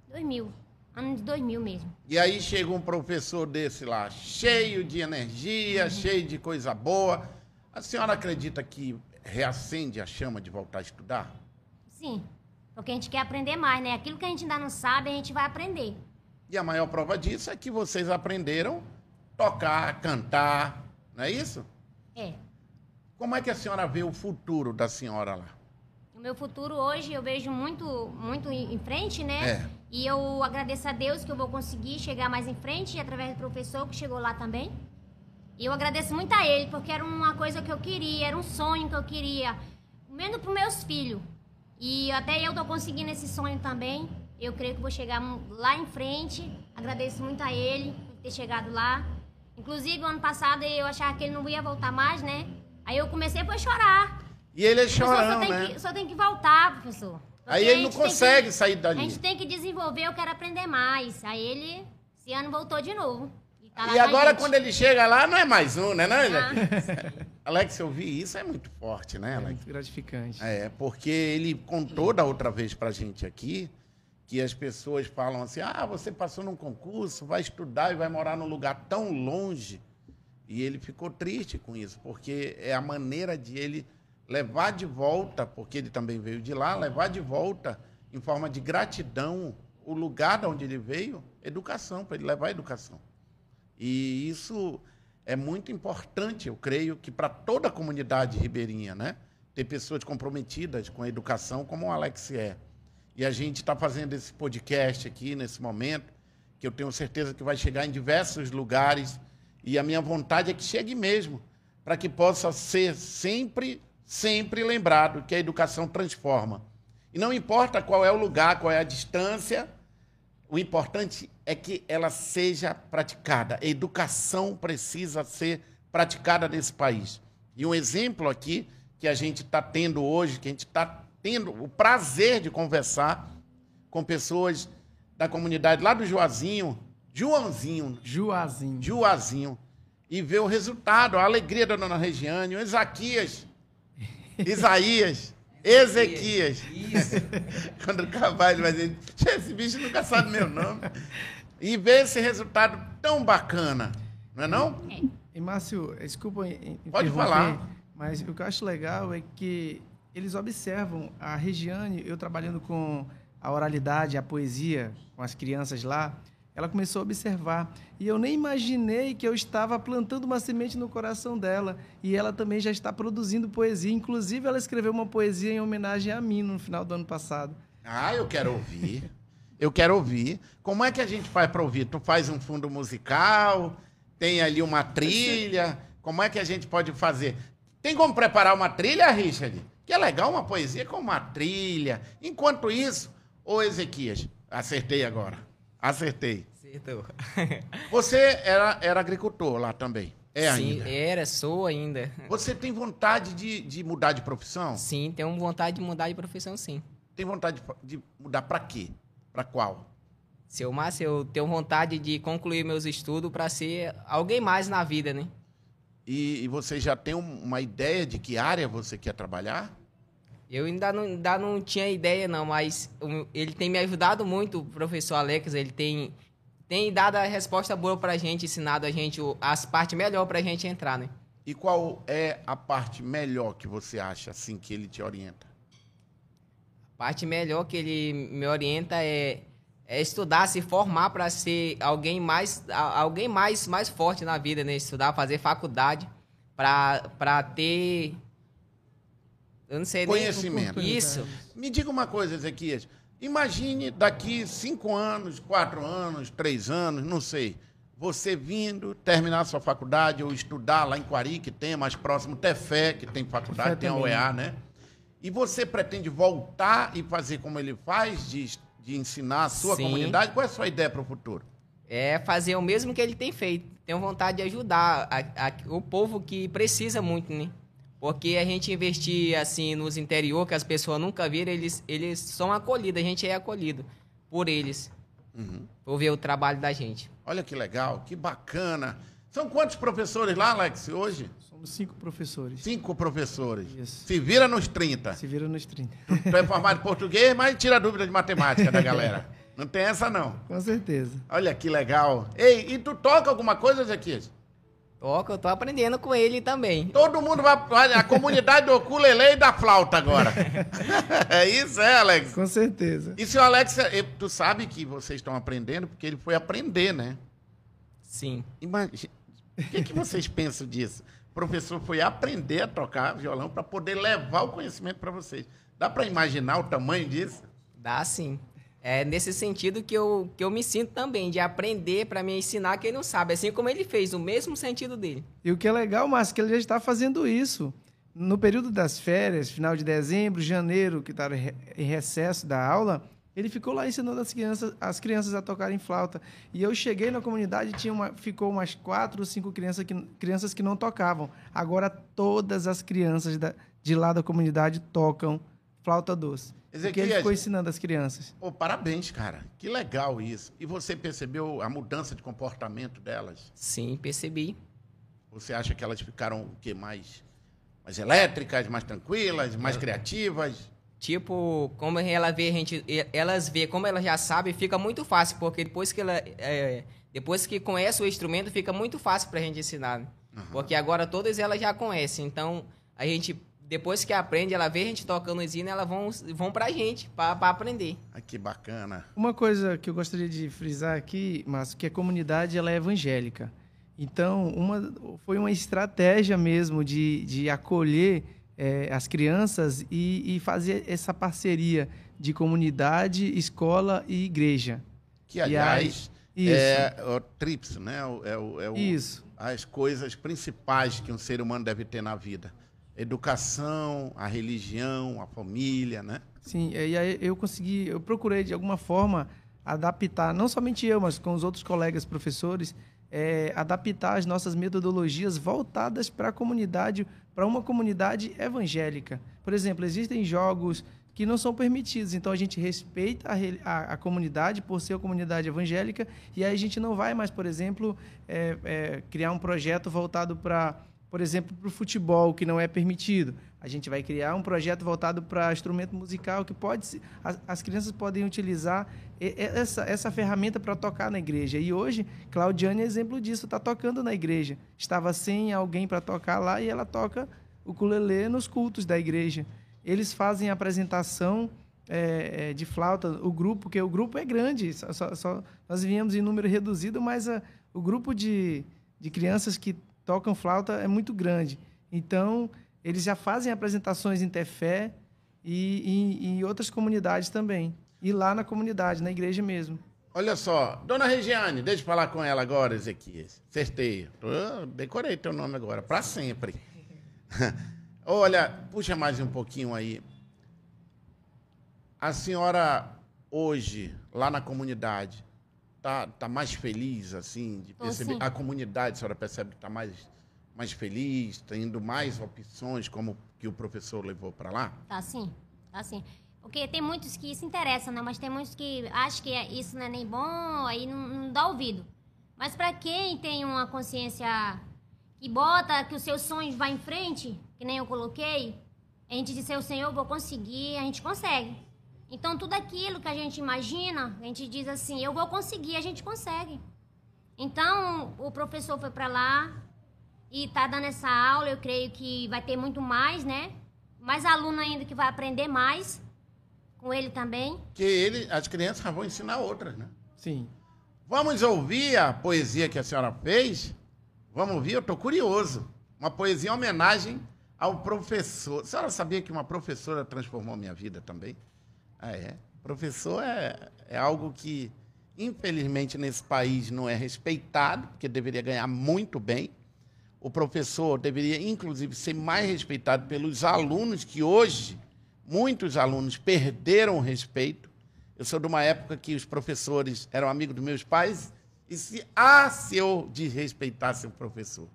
S4: 2000 Ano de 2000 mesmo.
S1: E aí chega um professor desse lá, cheio de energia, uhum. cheio de coisa boa. A senhora acredita que reacende a chama de voltar a estudar?
S4: Sim, porque a gente quer aprender mais, né? Aquilo que a gente ainda não sabe, a gente vai aprender.
S1: E a maior prova disso é que vocês aprenderam tocar, cantar, não é isso?
S4: É.
S1: Como é que a senhora vê o futuro da senhora lá?
S4: O meu futuro hoje eu vejo muito, muito em frente, né?
S1: É.
S4: E eu agradeço a Deus que eu vou conseguir chegar mais em frente através do professor que chegou lá também. E eu agradeço muito a ele, porque era uma coisa que eu queria, era um sonho que eu queria, mesmo para meus filhos. E até eu tô conseguindo esse sonho também. Eu creio que vou chegar lá em frente. Agradeço muito a ele por ter chegado lá. Inclusive, ano passado eu achava que ele não ia voltar mais, né? Aí eu comecei a chorar.
S1: E ele é chorão, só
S4: né? Que, só tem que voltar, professor.
S1: Aí ele não consegue que, sair dali.
S4: A gente tem que desenvolver, eu quero aprender mais. Aí ele, esse ano, voltou de novo.
S1: E, tá e agora, quando ele chega lá, não é mais um, né, não, ah. *laughs* Alex, eu vi isso, é muito forte, né, é Alex? É muito
S2: gratificante.
S1: É, porque ele contou da outra vez pra gente aqui que as pessoas falam assim: ah, você passou num concurso, vai estudar e vai morar num lugar tão longe. E ele ficou triste com isso, porque é a maneira de ele levar de volta, porque ele também veio de lá, levar de volta em forma de gratidão o lugar de onde ele veio, educação, para ele levar educação. E isso é muito importante, eu creio, que para toda a comunidade ribeirinha, né? Ter pessoas comprometidas com a educação, como o Alex é. E a gente está fazendo esse podcast aqui nesse momento, que eu tenho certeza que vai chegar em diversos lugares. E a minha vontade é que chegue mesmo, para que possa ser sempre sempre lembrado que a educação transforma. E não importa qual é o lugar, qual é a distância, o importante é que ela seja praticada. A educação precisa ser praticada nesse país. E um exemplo aqui que a gente está tendo hoje, que a gente está tendo o prazer de conversar com pessoas da comunidade lá do Juazinho, Joãozinho.
S2: Juazinho.
S1: Juazinho. E ver o resultado, a alegria da dona Regiane, o Ezaquias, *laughs* Isaías, Ezequias. Isso. *laughs* Quando o cavalo vai dizer, esse bicho nunca sabe meu nome. E ver esse resultado tão bacana, não é não?
S2: E, Márcio, desculpa
S1: Pode falar.
S2: Mas o que eu acho legal é que eles observam a Regiane, eu trabalhando com a oralidade, a poesia, com as crianças lá, ela começou a observar. E eu nem imaginei que eu estava plantando uma semente no coração dela. E ela também já está produzindo poesia. Inclusive, ela escreveu uma poesia em homenagem a mim no final do ano passado.
S1: Ah, eu quero ouvir. Eu quero ouvir. Como é que a gente faz para ouvir? Tu faz um fundo musical, tem ali uma trilha. Como é que a gente pode fazer? Tem como preparar uma trilha, Richard? Que é legal uma poesia com uma trilha. Enquanto isso, ô Ezequias, acertei agora. Acertei. Acertou. *laughs* Você era, era agricultor lá também?
S5: É Sim, ainda? era, sou ainda.
S1: Você tem vontade de, de mudar de profissão?
S5: Sim, tenho vontade de mudar de profissão, sim.
S1: Tem vontade de, de mudar para quê? Para qual?
S5: Seu Márcio, eu tenho vontade de concluir meus estudos para ser alguém mais na vida, né?
S1: E, e, você já tem uma ideia de que área você quer trabalhar?
S5: Eu ainda não, ainda não tinha ideia, não, mas ele tem me ajudado muito, o professor Alex. Ele tem, tem dado a resposta boa para a gente, ensinado a gente as partes melhor para a gente entrar, né?
S1: E qual é a parte melhor que você acha, assim, que ele te orienta?
S5: A parte melhor que ele me orienta é, é estudar, se formar para ser alguém mais, alguém mais, mais forte na vida, né? Estudar, fazer faculdade para ter eu não sei
S1: Conhecimento.
S5: Nem... Isso.
S1: Me diga uma coisa, Ezequias. Imagine daqui cinco anos, quatro anos, três anos, não sei. Você vindo terminar sua faculdade ou estudar lá em Quari, que tem mais próximo, Tefé, que tem faculdade, Tefé tem a UEA, né? E você pretende voltar e fazer como ele faz, de, de ensinar a sua Sim. comunidade? Qual é a sua ideia para o futuro?
S5: É fazer o mesmo que ele tem feito. Tenho vontade de ajudar a, a, o povo que precisa muito, né? Porque a gente investir assim nos interior que as pessoas nunca viram, eles, eles são acolhidos, a gente é acolhido por eles. Uhum. Por ver o trabalho da gente.
S1: Olha que legal, que bacana. São quantos professores lá, Alex, hoje?
S2: Somos cinco professores.
S1: Cinco professores. Isso. Se vira nos 30.
S2: Se vira nos 30.
S1: Tu é formado em português, mas tira dúvida de matemática da galera. Não tem essa, não. *laughs*
S2: Com certeza.
S1: Olha que legal. Ei, e tu toca alguma coisa, Zequias?
S5: Toca, eu tô aprendendo com ele também.
S1: Todo mundo vai. A comunidade do ukulele e da flauta agora. *laughs* é isso, é, Alex?
S2: Com certeza.
S1: E se o Alex. Tu sabe que vocês estão aprendendo porque ele foi aprender, né?
S5: Sim.
S1: Imagina. O que, que vocês pensam disso? O professor foi aprender a tocar violão para poder levar o conhecimento para vocês. Dá para imaginar o tamanho disso?
S5: Dá sim. É nesse sentido que eu, que eu me sinto também, de aprender para me ensinar quem não sabe, assim como ele fez, o mesmo sentido dele.
S2: E o que é legal, Márcio, é que ele já está fazendo isso. No período das férias, final de dezembro, janeiro, que estava em recesso da aula, ele ficou lá ensinando as crianças, as crianças a tocarem flauta. E eu cheguei na comunidade tinha uma, ficou umas quatro ou cinco crianças que, crianças que não tocavam. Agora todas as crianças da, de lá da comunidade tocam flauta doce. Ezequiel, que ele ficou ensinando as crianças.
S1: Oh, parabéns, cara. Que legal isso. E você percebeu a mudança de comportamento delas?
S5: Sim, percebi.
S1: Você acha que elas ficaram o quê? Mais, mais elétricas, mais tranquilas, mais é. criativas?
S5: Tipo, como ela vê a gente, elas vê como elas já sabem, fica muito fácil, porque depois que ela, é, depois que conhece o instrumento, fica muito fácil para a gente ensinar. Uhum. Porque agora todas elas já conhecem, então a gente depois que aprende, ela vê a gente tocando usina, elas vão, vão pra gente, pra, pra aprender.
S1: Ah, que bacana.
S2: Uma coisa que eu gostaria de frisar aqui, mas que a comunidade ela é evangélica. Então, uma, foi uma estratégia mesmo de, de acolher é, as crianças e, e, fazer essa parceria de comunidade, escola e igreja.
S1: Que, aliás, aí, é o TRIPS, né? É o, é o,
S2: isso.
S1: As coisas principais que um ser humano deve ter na vida educação, a religião, a família, né?
S2: Sim, e aí eu consegui, eu procurei de alguma forma adaptar, não somente eu, mas com os outros colegas professores, é, adaptar as nossas metodologias voltadas para a comunidade, para uma comunidade evangélica. Por exemplo, existem jogos que não são permitidos, então a gente respeita a, a, a comunidade por ser uma comunidade evangélica e aí a gente não vai mais, por exemplo, é, é, criar um projeto voltado para por exemplo, para o futebol, que não é permitido. A gente vai criar um projeto voltado para instrumento musical, que pode as, as crianças podem utilizar essa, essa ferramenta para tocar na igreja. E hoje, Claudiane é exemplo disso, está tocando na igreja. Estava sem alguém para tocar lá e ela toca o ukulele nos cultos da igreja. Eles fazem apresentação é, é, de flauta, o grupo, porque o grupo é grande, só, só, nós viemos em número reduzido, mas a, o grupo de, de crianças que tocam flauta é muito grande. Então, eles já fazem apresentações em Tefé e em outras comunidades também. E lá na comunidade, na igreja mesmo.
S1: Olha só, dona Regiane, deixa eu falar com ela agora, Ezequias. Acertei. Eu decorei teu nome agora, para sempre. *laughs* Olha, puxa mais um pouquinho aí. A senhora hoje, lá na comunidade, tá, tá mais feliz, assim, de perceber? Oh, a comunidade, a senhora percebe que está mais, mais feliz, tendo mais opções, como que o professor levou para lá?
S4: Tá sim, tá sim. Porque tem muitos que se interessam, né? Mas tem muitos que acham que isso não é nem bom, aí não, não dá ouvido. Mas para quem tem uma consciência que bota que os seus sonhos vão em frente, que nem eu coloquei, a gente diz, o Senhor, eu vou conseguir, a gente consegue. Então, tudo aquilo que a gente imagina, a gente diz assim, eu vou conseguir, a gente consegue. Então, o professor foi para lá e tá dando essa aula, eu creio que vai ter muito mais, né? Mais aluno ainda que vai aprender mais com ele também?
S1: Que ele, as crianças vão ensinar outras, né?
S2: Sim.
S1: Vamos ouvir a poesia que a senhora fez? Vamos ouvir? Eu estou curioso. Uma poesia em homenagem ao professor. A senhora sabia que uma professora transformou minha vida também? Ah, é. Professor é, é algo que, infelizmente, nesse país não é respeitado, porque deveria ganhar muito bem. O professor deveria, inclusive, ser mais respeitado pelos alunos que hoje muitos alunos perderam o respeito. Eu sou de uma época que os professores eram amigos dos meus pais e se ah, se eu desrespeitasse o professor.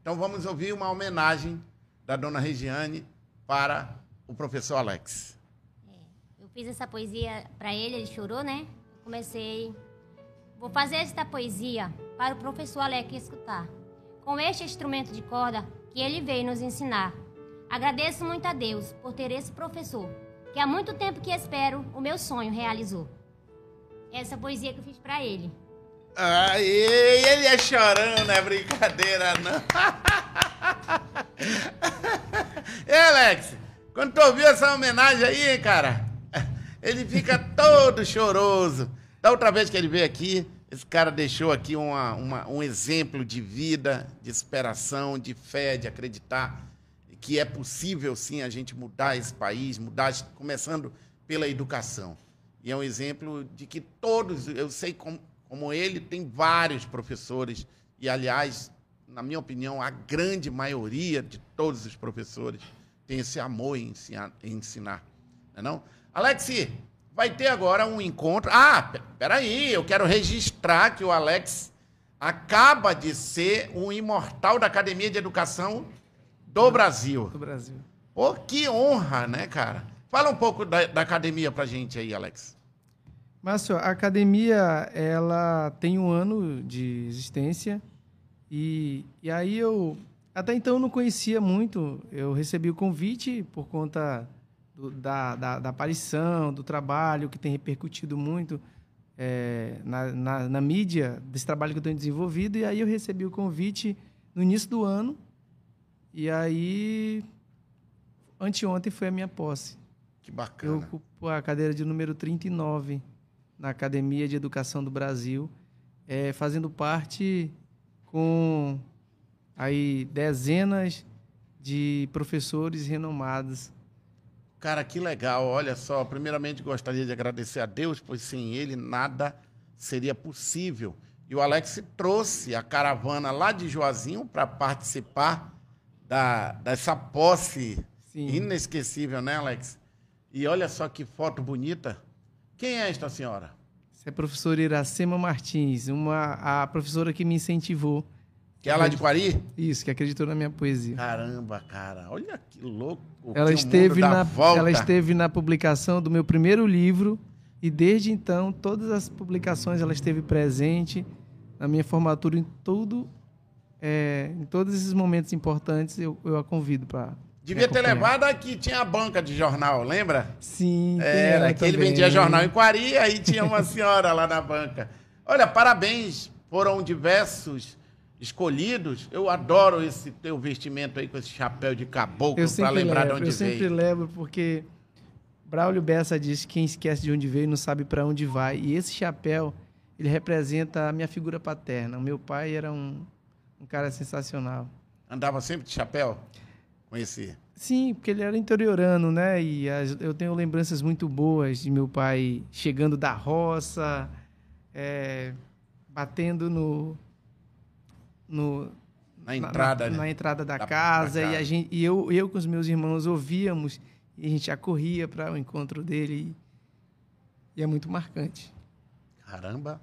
S1: Então vamos ouvir uma homenagem da dona Regiane para o professor Alex.
S4: Fiz essa poesia para ele, ele chorou, né? Comecei. Vou fazer esta poesia para o professor Alex escutar. Com este instrumento de corda que ele veio nos ensinar Agradeço muito a Deus por ter esse professor, que há muito tempo que espero, o meu sonho realizou. Essa poesia que eu fiz para ele.
S1: Ai, ele é chorando, é brincadeira, não. *laughs* e Alex, quando tu ouviu essa homenagem aí, cara, ele fica todo choroso. Da outra vez que ele veio aqui, esse cara deixou aqui uma, uma, um exemplo de vida, de superação, de fé, de acreditar que é possível sim a gente mudar esse país, mudar, começando pela educação. E é um exemplo de que todos, eu sei como, como ele, tem vários professores, e aliás, na minha opinião, a grande maioria de todos os professores tem esse amor em ensinar. Em ensinar não, é não? Alex, vai ter agora um encontro. Ah, peraí, eu quero registrar que o Alex acaba de ser um imortal da Academia de Educação do Brasil.
S2: Do Brasil.
S1: Oh, que honra, né, cara? Fala um pouco da, da academia pra gente aí, Alex.
S2: Márcio, a academia, ela tem um ano de existência e, e aí eu, até então, não conhecia muito. Eu recebi o convite por conta do, da, da, da, aparição, do trabalho que tem repercutido muito é, na, na, na mídia, desse trabalho que eu tenho desenvolvido. E aí eu recebi o convite no início do ano e aí, anteontem foi a minha posse.
S1: Que bacana.
S2: Eu ocupo a cadeira de número 39 na Academia de Educação do Brasil, é, fazendo parte com aí dezenas de professores renomados.
S1: Cara, que legal. Olha só, primeiramente gostaria de agradecer a Deus, pois sem ele nada seria possível. E o Alex trouxe a caravana lá de Juazinho para participar da, dessa posse Sim. inesquecível, né, Alex? E olha só que foto bonita. Quem é esta senhora?
S2: Essa é a professora Iracema Martins, uma, a professora que me incentivou.
S1: Que é lá de Quari?
S2: Isso, que acreditou na minha poesia.
S1: Caramba, cara, olha que louco.
S2: Ela,
S1: que
S2: esteve na, volta. ela esteve na publicação do meu primeiro livro e desde então, todas as publicações ela esteve presente na minha formatura em todo é, em todos esses momentos importantes, eu, eu a convido para.
S1: Devia ter levado aqui, tinha a banca de jornal, lembra?
S2: Sim.
S1: Era, que ele vendia jornal em Quari, aí tinha uma senhora lá na banca. Olha, parabéns, foram diversos escolhidos. Eu adoro esse teu vestimento aí com esse chapéu de caboclo para lembrar
S2: levo,
S1: de onde
S2: eu veio. Eu sempre lembro porque Braulio Bessa diz que quem esquece de onde veio não sabe para onde vai. E esse chapéu, ele representa a minha figura paterna. O meu pai era um, um cara sensacional.
S1: Andava sempre de chapéu? Conhecia?
S2: Sim, porque ele era interiorano, né? E as, eu tenho lembranças muito boas de meu pai chegando da roça, é, batendo no, no
S1: na entrada,
S2: na,
S1: né?
S2: na entrada da, da casa, da casa, e gente e eu eu com os meus irmãos ouvíamos e a gente já corria para o encontro dele e, e é muito marcante.
S1: Caramba.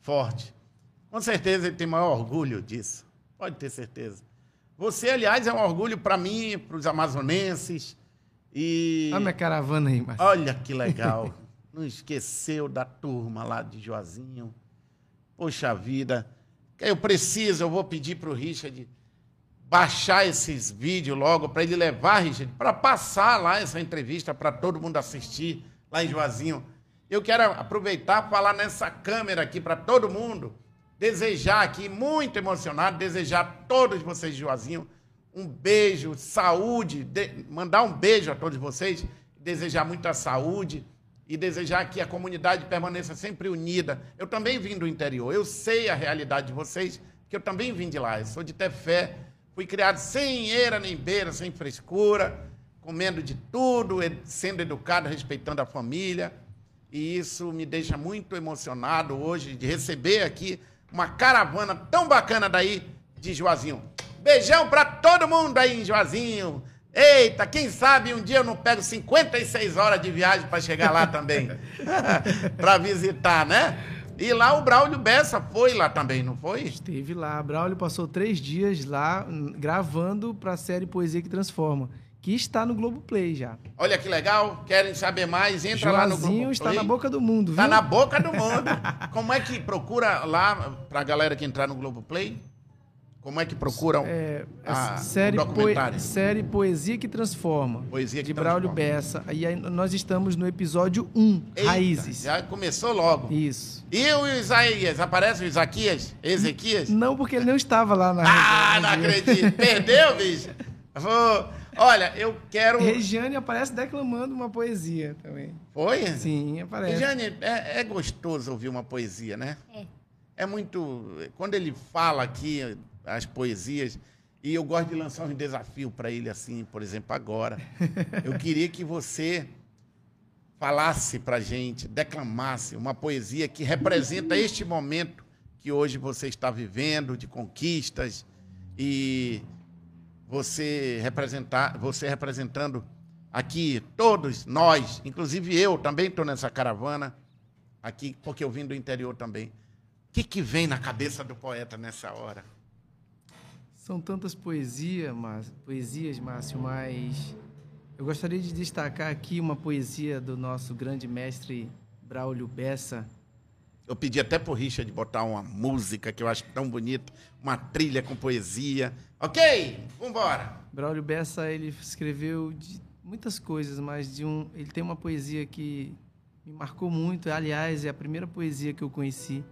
S1: Forte. Com certeza ele tem maior orgulho disso. Pode ter certeza. Você, aliás, é um orgulho para mim, para os amazonenses. E...
S2: Olha minha caravana aí, Marcelo.
S1: Olha que legal. Não esqueceu da turma lá de Joazinho. Poxa vida. Eu preciso, eu vou pedir para o Richard baixar esses vídeos logo para ele levar, Richard, para passar lá essa entrevista para todo mundo assistir lá em Juazinho. Eu quero aproveitar falar nessa câmera aqui para todo mundo, desejar aqui, muito emocionado, desejar a todos vocês de um beijo, saúde, de, mandar um beijo a todos vocês, desejar muita saúde e desejar que a comunidade permaneça sempre unida. Eu também vim do interior, eu sei a realidade de vocês, que eu também vim de lá, eu sou de Tefé, Fui criado sem eira nem beira, sem frescura, comendo de tudo, sendo educado, respeitando a família. E isso me deixa muito emocionado hoje de receber aqui uma caravana tão bacana daí de Juazinho. Beijão para todo mundo aí em Juazinho. Eita, quem sabe um dia eu não pego 56 horas de viagem para chegar lá também. *laughs* *laughs* para visitar, né? E lá o Braulio Bessa foi lá também, não foi?
S2: Esteve lá. Braulio passou três dias lá gravando para a série Poesia que Transforma, que está no Globoplay já.
S1: Olha que legal. Querem saber mais? Entra Joazinho lá no Globoplay.
S2: está na boca do mundo,
S1: Está na boca do mundo. *laughs* Como é que procura lá para a galera que entrar no Globoplay? Como é que procuram é, a,
S2: série, documentário? série Poesia que Transforma.
S1: Poesia que
S2: de Braulio Bessa. E aí nós estamos no episódio 1, Eita, Raízes.
S1: Já começou logo.
S2: Isso.
S1: E o Isaías? Aparece o Isaquias? Ezequias?
S2: Não, porque ele não estava lá na.
S1: Ah, não acredito. *laughs* Perdeu, bicho? Vou... Olha, eu quero.
S2: Regiane aparece declamando uma poesia também.
S1: Foi?
S2: Sim, aparece.
S1: Regiane, é, é gostoso ouvir uma poesia, né? É. É muito. Quando ele fala aqui as poesias. E eu gosto de lançar um desafio para ele, assim, por exemplo, agora. Eu *laughs* queria que você falasse para a gente, declamasse uma poesia que representa este momento que hoje você está vivendo, de conquistas, e você, representar, você representando aqui todos nós, inclusive eu também estou nessa caravana, aqui, porque eu vim do interior também. O que, que vem na cabeça do poeta nessa hora?
S2: São tantas poesias, mas, poesias, Márcio, mas eu gostaria de destacar aqui uma poesia do nosso grande mestre Braulio Bessa.
S1: Eu pedi até para o Richard botar uma música que eu acho tão bonita, uma trilha com poesia. Ok, vamos embora.
S2: Braulio Bessa ele escreveu de muitas coisas, mas de um, ele tem uma poesia que me marcou muito. Aliás, é a primeira poesia que eu conheci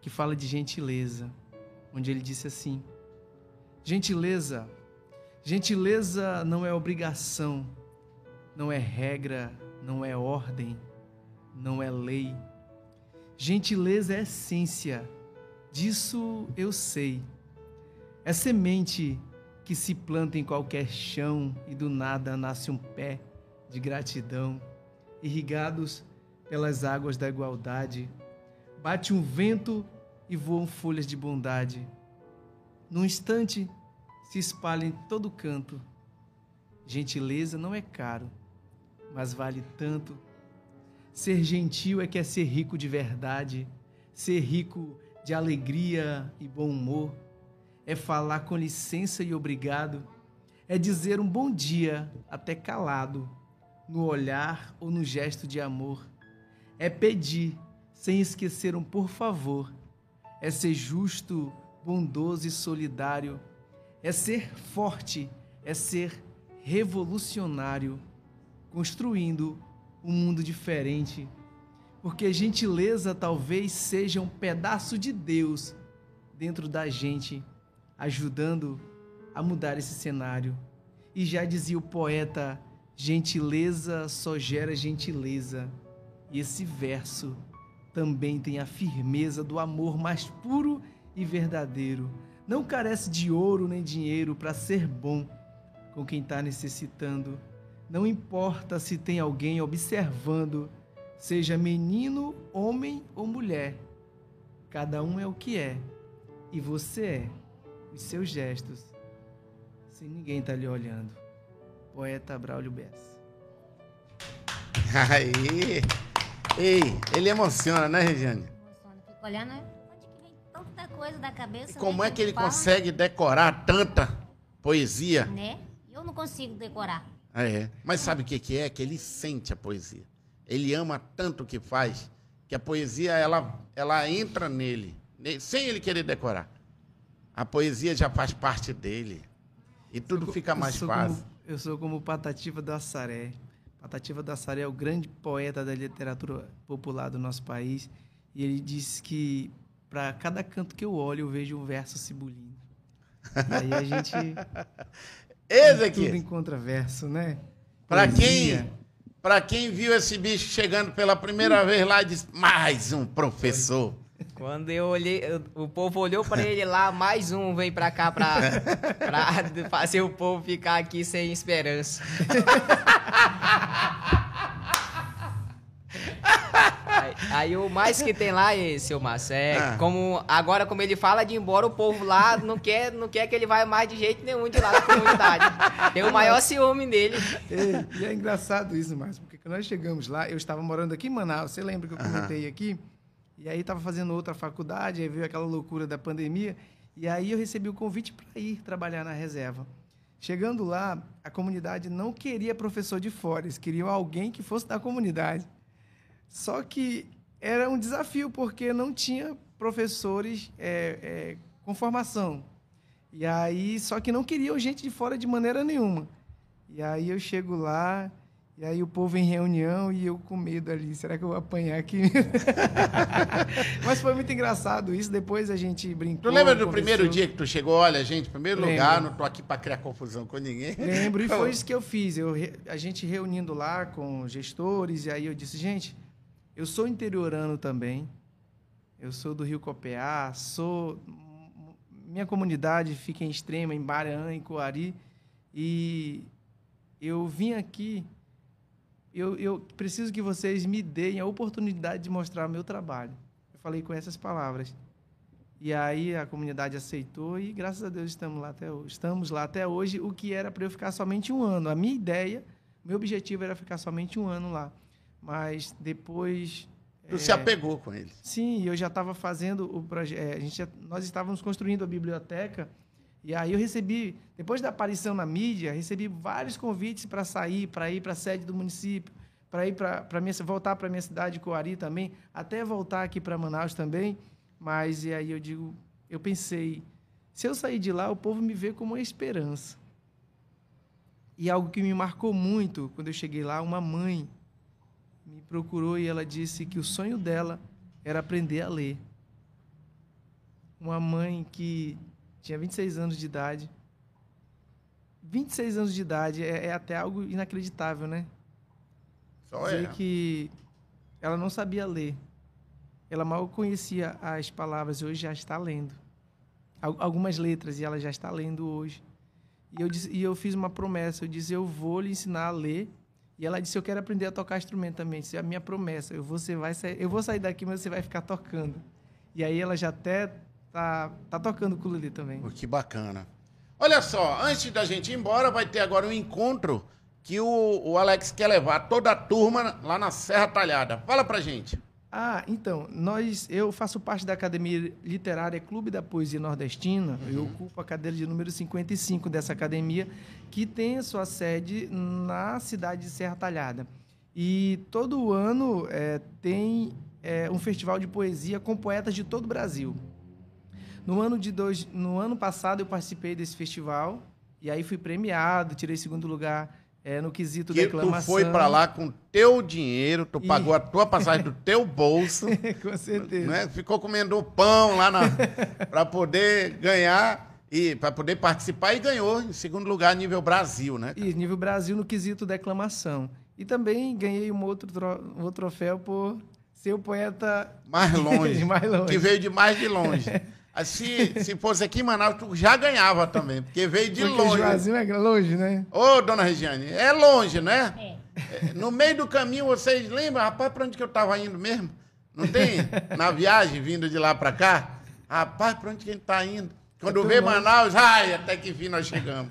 S2: que fala de gentileza, onde ele disse assim: Gentileza. Gentileza não é obrigação, não é regra, não é ordem, não é lei. Gentileza é essência, disso eu sei. É semente que se planta em qualquer chão e do nada nasce um pé de gratidão, irrigados pelas águas da igualdade. Bate um vento e voam folhas de bondade num instante, se espalha em todo canto. Gentileza não é caro, mas vale tanto. Ser gentil é que é ser rico de verdade, ser rico de alegria e bom humor, é falar com licença e obrigado, é dizer um bom dia até calado, no olhar ou no gesto de amor, é pedir sem esquecer um por favor, é ser justo bondoso e solidário, é ser forte, é ser revolucionário, construindo um mundo diferente. Porque gentileza talvez seja um pedaço de Deus dentro da gente, ajudando a mudar esse cenário. E já dizia o poeta Gentileza só gera gentileza. E esse verso também tem a firmeza do amor mais puro e verdadeiro. Não carece de ouro nem dinheiro para ser bom com quem está necessitando. Não importa se tem alguém observando, seja menino, homem ou mulher. Cada um é o que é, e você é os seus gestos, se ninguém está lhe olhando. Poeta Braulio Bessa. *laughs*
S1: Aí! Ei, ele emociona, né, Regiane?
S4: Emociona. Fico olhando, né? Tanta coisa da cabeça.
S1: E como
S4: né,
S1: é que ele
S4: fala,
S1: consegue decorar tanta poesia?
S4: Né? Eu não consigo decorar.
S1: É. Mas sabe o que, que é? Que ele sente a poesia. Ele ama tanto o que faz que a poesia ela, ela entra nele, ne- sem ele querer decorar. A poesia já faz parte dele. E tudo fica
S2: Eu
S1: mais
S2: sou
S1: fácil.
S2: Como, eu sou como Patativa do Assaré. Patativa do Assaré é o grande poeta da literatura popular do nosso país. E ele disse que para cada canto que eu olho, eu vejo um verso cibulindo. E *laughs* aí a gente
S1: Esse
S2: tudo
S1: aqui,
S2: encontra verso, né?
S1: para quem, pra quem viu esse bicho chegando pela primeira vez lá e disse, mais um professor.
S5: Quando eu olhei, o povo olhou pra ele lá, mais um vem pra cá pra, pra *laughs* fazer o povo ficar aqui sem esperança. *laughs* Aí, aí o mais que tem lá, é, seu Márcio, é
S1: Ah.
S5: como agora como ele fala de ir embora, o povo lá não quer, não quer que ele vá mais de jeito nenhum de lá da comunidade. Tem o maior ciúme dele.
S2: É, e é engraçado isso, Márcio, porque quando nós chegamos lá, eu estava morando aqui em Manaus, você lembra que eu comentei aqui? E aí estava fazendo outra faculdade, aí veio aquela loucura da pandemia, e aí eu recebi o convite para ir trabalhar na reserva. Chegando lá, a comunidade não queria professor de fora, eles queriam alguém que fosse da comunidade. Só que era um desafio, porque não tinha professores é, é, com formação. E aí, só que não queriam gente de fora de maneira nenhuma. E aí eu chego lá, e aí o povo em reunião e eu com medo ali, será que eu vou apanhar aqui? *laughs* Mas foi muito engraçado isso, depois a gente brincou.
S1: Tu lembra do
S2: conversou.
S1: primeiro dia que tu chegou? Olha, gente, primeiro
S2: Lembro.
S1: lugar, não tô aqui para criar confusão com ninguém.
S2: Lembro, e foi *laughs* isso que eu fiz. Eu, a gente reunindo lá com gestores, e aí eu disse, gente, eu sou interiorano também, eu sou do Rio Copeá, sou... Minha comunidade fica em Extrema, em Baran, em Coari, e eu vim aqui, eu, eu preciso que vocês me deem a oportunidade de mostrar meu trabalho. Eu falei com essas palavras. E aí a comunidade aceitou e graças a Deus estamos lá até hoje. Estamos lá até hoje, o que era para eu ficar somente um ano. A minha ideia, meu objetivo era ficar somente um ano lá. Mas depois.
S1: Tu
S2: é,
S1: se apegou com ele.
S2: Sim, eu já estava fazendo o projeto. a gente já- nós estávamos construindo a biblioteca. E aí eu recebi, depois da aparição na mídia, recebi vários convites para sair, para ir para a sede do município, para ir para minha voltar para minha cidade Coari também, até voltar aqui para Manaus também. Mas e aí eu digo, eu pensei, se eu sair de lá, o povo me vê como uma esperança. E algo que me marcou muito, quando eu cheguei lá, uma mãe me procurou e ela disse que o sonho dela era aprender a ler. Uma mãe que tinha 26 anos de idade. 26 anos de idade é, é até algo inacreditável, né?
S1: Só
S2: Dizer
S1: é.
S2: que ela não sabia ler. Ela mal conhecia as palavras, hoje já está lendo. Al- Algumas letras, e ela já está lendo hoje. E eu, disse, e eu fiz uma promessa, eu disse, eu vou lhe ensinar a ler. E ela disse, eu quero aprender a tocar instrumento também. Isso é a minha promessa. Eu vai sair, eu vou sair daqui, mas você vai ficar tocando. E aí ela já até tá, tá tocando ukulele também.
S1: Pô, Que bacana. Olha só, antes da gente ir embora, vai ter agora um encontro que o, o Alex quer levar toda a turma lá na Serra Talhada. Fala pra gente.
S2: Ah, então, nós, eu faço parte da Academia Literária Clube da Poesia Nordestina. Eu ocupo a cadeira de número 55 dessa academia, que tem a sua sede na cidade de Serra Talhada. E todo ano eh, tem eh, um festival de poesia com poetas de todo o Brasil. No ano, de dois, no ano passado eu participei desse festival e aí fui premiado, tirei segundo lugar eh, no quesito
S1: Que tu foi pra lá com teu dinheiro, tu
S2: E-
S1: pagou a tua passagem do teu bolso, *laughs*
S2: com certeza.
S1: né? Ficou comendo pão lá na, *laughs* pra poder ganhar E para poder participar e ganhou em segundo lugar nível Brasil, né?
S2: E nível Brasil no quesito declamação. E também ganhei um outro, tro um outro troféu por ser o poeta
S1: mais *laughs* longe,
S2: mais longe.
S1: Que veio de mais de longe. Se, se fosse aqui em Manaus, tu já ganhava também, porque veio de
S2: porque
S1: longe.
S2: Juazinho é longe, né?
S1: Ô, dona Regiane, é longe, né? É. No meio do caminho, vocês lembram? Rapaz, para onde que eu estava indo mesmo? Não tem? *laughs* Na viagem, vindo de lá para cá? Rapaz, para onde que a gente está indo? Quando é vê Manaus, ai, até que fim nós chegamos.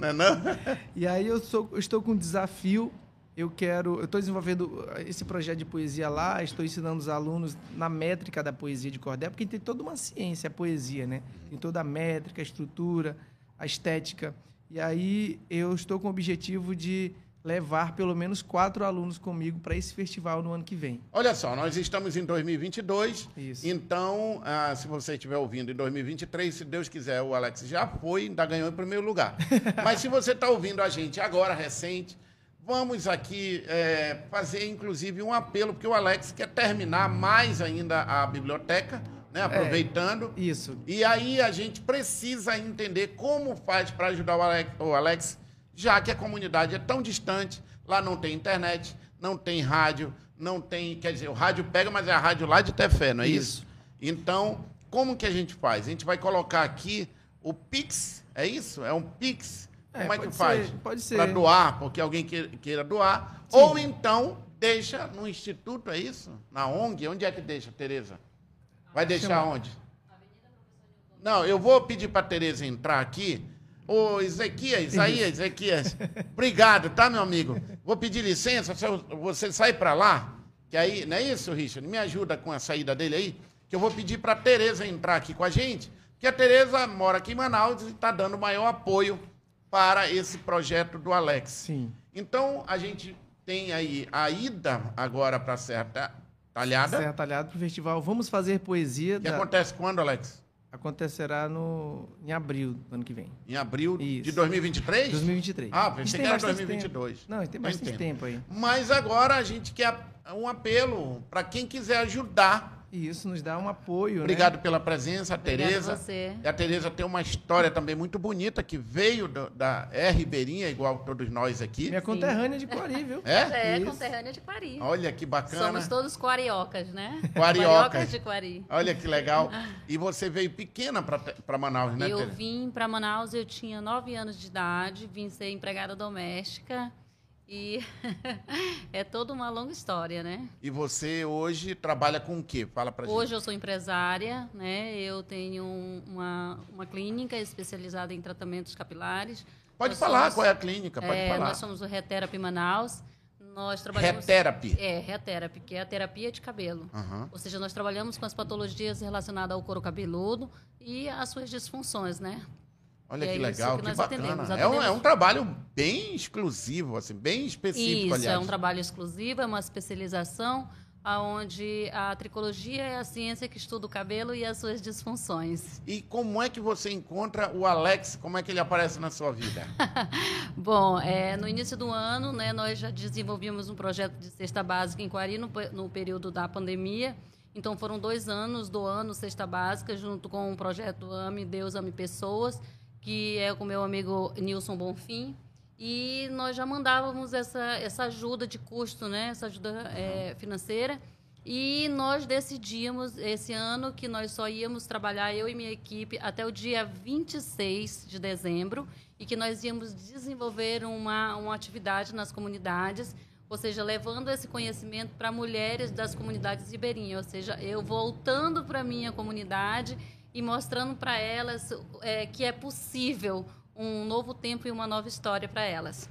S1: não é não? *laughs*
S2: E aí eu, sou, eu estou com um desafio eu quero, eu estou desenvolvendo esse projeto de poesia lá, estou ensinando os alunos na métrica da poesia de cordel, porque tem toda uma ciência a poesia, né? Tem toda a métrica, a estrutura, a estética. E aí eu estou com o objetivo de levar pelo menos quatro alunos comigo para esse festival no ano que vem.
S1: Olha só, nós estamos em 2022, Isso. então, ah, se você estiver ouvindo em 2023, se Deus quiser, o Alex já foi, ainda ganhou em primeiro lugar. *laughs* Mas se você está ouvindo a gente agora, recente, Vamos aqui é, fazer, inclusive, um apelo, porque o Alex quer terminar mais ainda a biblioteca, né, é, aproveitando.
S2: É, isso.
S1: E aí a gente precisa entender como faz para ajudar o Alex, o Alex, já que a comunidade é tão distante, lá não tem internet, não tem rádio, não tem. Quer dizer, o rádio pega, mas é a rádio lá de Tefé, não é isso? isso? Então, como que a gente faz? A gente vai colocar aqui o Pix, é isso? É um Pix Como é que faz?
S2: Ser, pode ser.
S1: Para doar, porque alguém queira doar. Sim. Ou então deixa no instituto, é isso? Na ONG? Onde é que deixa, Tereza? Vai deixar Chama. onde? Não, eu vou pedir para a Tereza entrar aqui. Ô, Ezequias, *laughs* Isaías, Ezequias, obrigado, tá, meu amigo? Vou pedir licença, você sai para lá, que aí, não é isso, Richard? Me ajuda com a saída dele aí, que eu vou pedir para a Tereza entrar aqui com a gente, que a Tereza mora aqui em Manaus e está dando maior apoio para esse projeto do Alex.
S2: Sim.
S1: Então, a gente tem aí a ida agora para a Serra Talhada.
S2: Serra Talhada para o festival Vamos Fazer Poesia.
S1: Que da... acontece quando, Alex?
S2: Acontecerá no, em abril do ano que vem.
S1: Em abril Isso. de 2023?
S2: 2023.
S1: Ah, pensei que era 2022.
S2: Tempo. Não, tem bastante tempo. tempo aí.
S1: Mas agora a gente quer um apelo para quem quiser ajudar
S2: e isso nos dá um apoio.
S1: Né? Obrigado né? pela presença, a Tereza.
S6: Você.
S1: E a Tereza tem uma história também muito bonita que veio do, da é Ribeirinha, igual todos nós aqui.
S2: Minha conterrânea de Quari, viu?
S1: É?
S6: É, isso. conterrânea de Quari.
S1: Olha que bacana.
S6: Somos todos quariocas, né?
S1: Quariocas.
S6: de Quari.
S1: Olha que legal. E você veio pequena para Manaus, né,
S6: Eu Tereza? vim para Manaus, eu tinha nove anos de idade, vim ser empregada doméstica. E *laughs* é toda uma longa história, né?
S1: E você hoje trabalha com o quê? Fala pra
S6: gente. Hoje eu sou empresária, né? Eu tenho uma, uma clínica especializada em tratamentos capilares.
S1: Pode nós falar somos, qual é a clínica, pode
S6: é,
S1: falar.
S6: Nós somos o Reterapi Manaus. Nós trabalhamos...
S1: Reterapi?
S6: É, Reterapi, que é a terapia de cabelo. Uhum. Ou seja, nós trabalhamos com as patologias relacionadas ao couro cabeludo e as suas disfunções, né?
S1: Olha que é legal, que, que bacana. Atendemos, atendemos. É, um, é um trabalho bem exclusivo, assim, bem específico,
S6: Isso,
S1: aliás.
S6: é um trabalho exclusivo, é uma especialização onde a tricologia é a ciência que estuda o cabelo e as suas disfunções.
S1: E como é que você encontra o Alex? Como é que ele aparece na sua vida? *laughs*
S6: Bom, é, no início do ano, né, nós já desenvolvimos um projeto de cesta básica em Quari no, no período da pandemia. Então, foram dois anos do ano cesta básica, junto com o projeto Ame Deus, Ame Pessoas que é com meu amigo Nilson Bonfim. E nós já mandávamos essa, essa ajuda de custo, né? essa ajuda é, financeira. E nós decidimos esse ano que nós só íamos trabalhar, eu e minha equipe, até o dia 26 de dezembro, e que nós íamos desenvolver uma, uma atividade nas comunidades, ou seja, levando esse conhecimento para mulheres das comunidades ribeirinhas, ou seja, eu voltando para a minha comunidade e mostrando para elas é, que é possível um novo tempo e uma nova história para elas.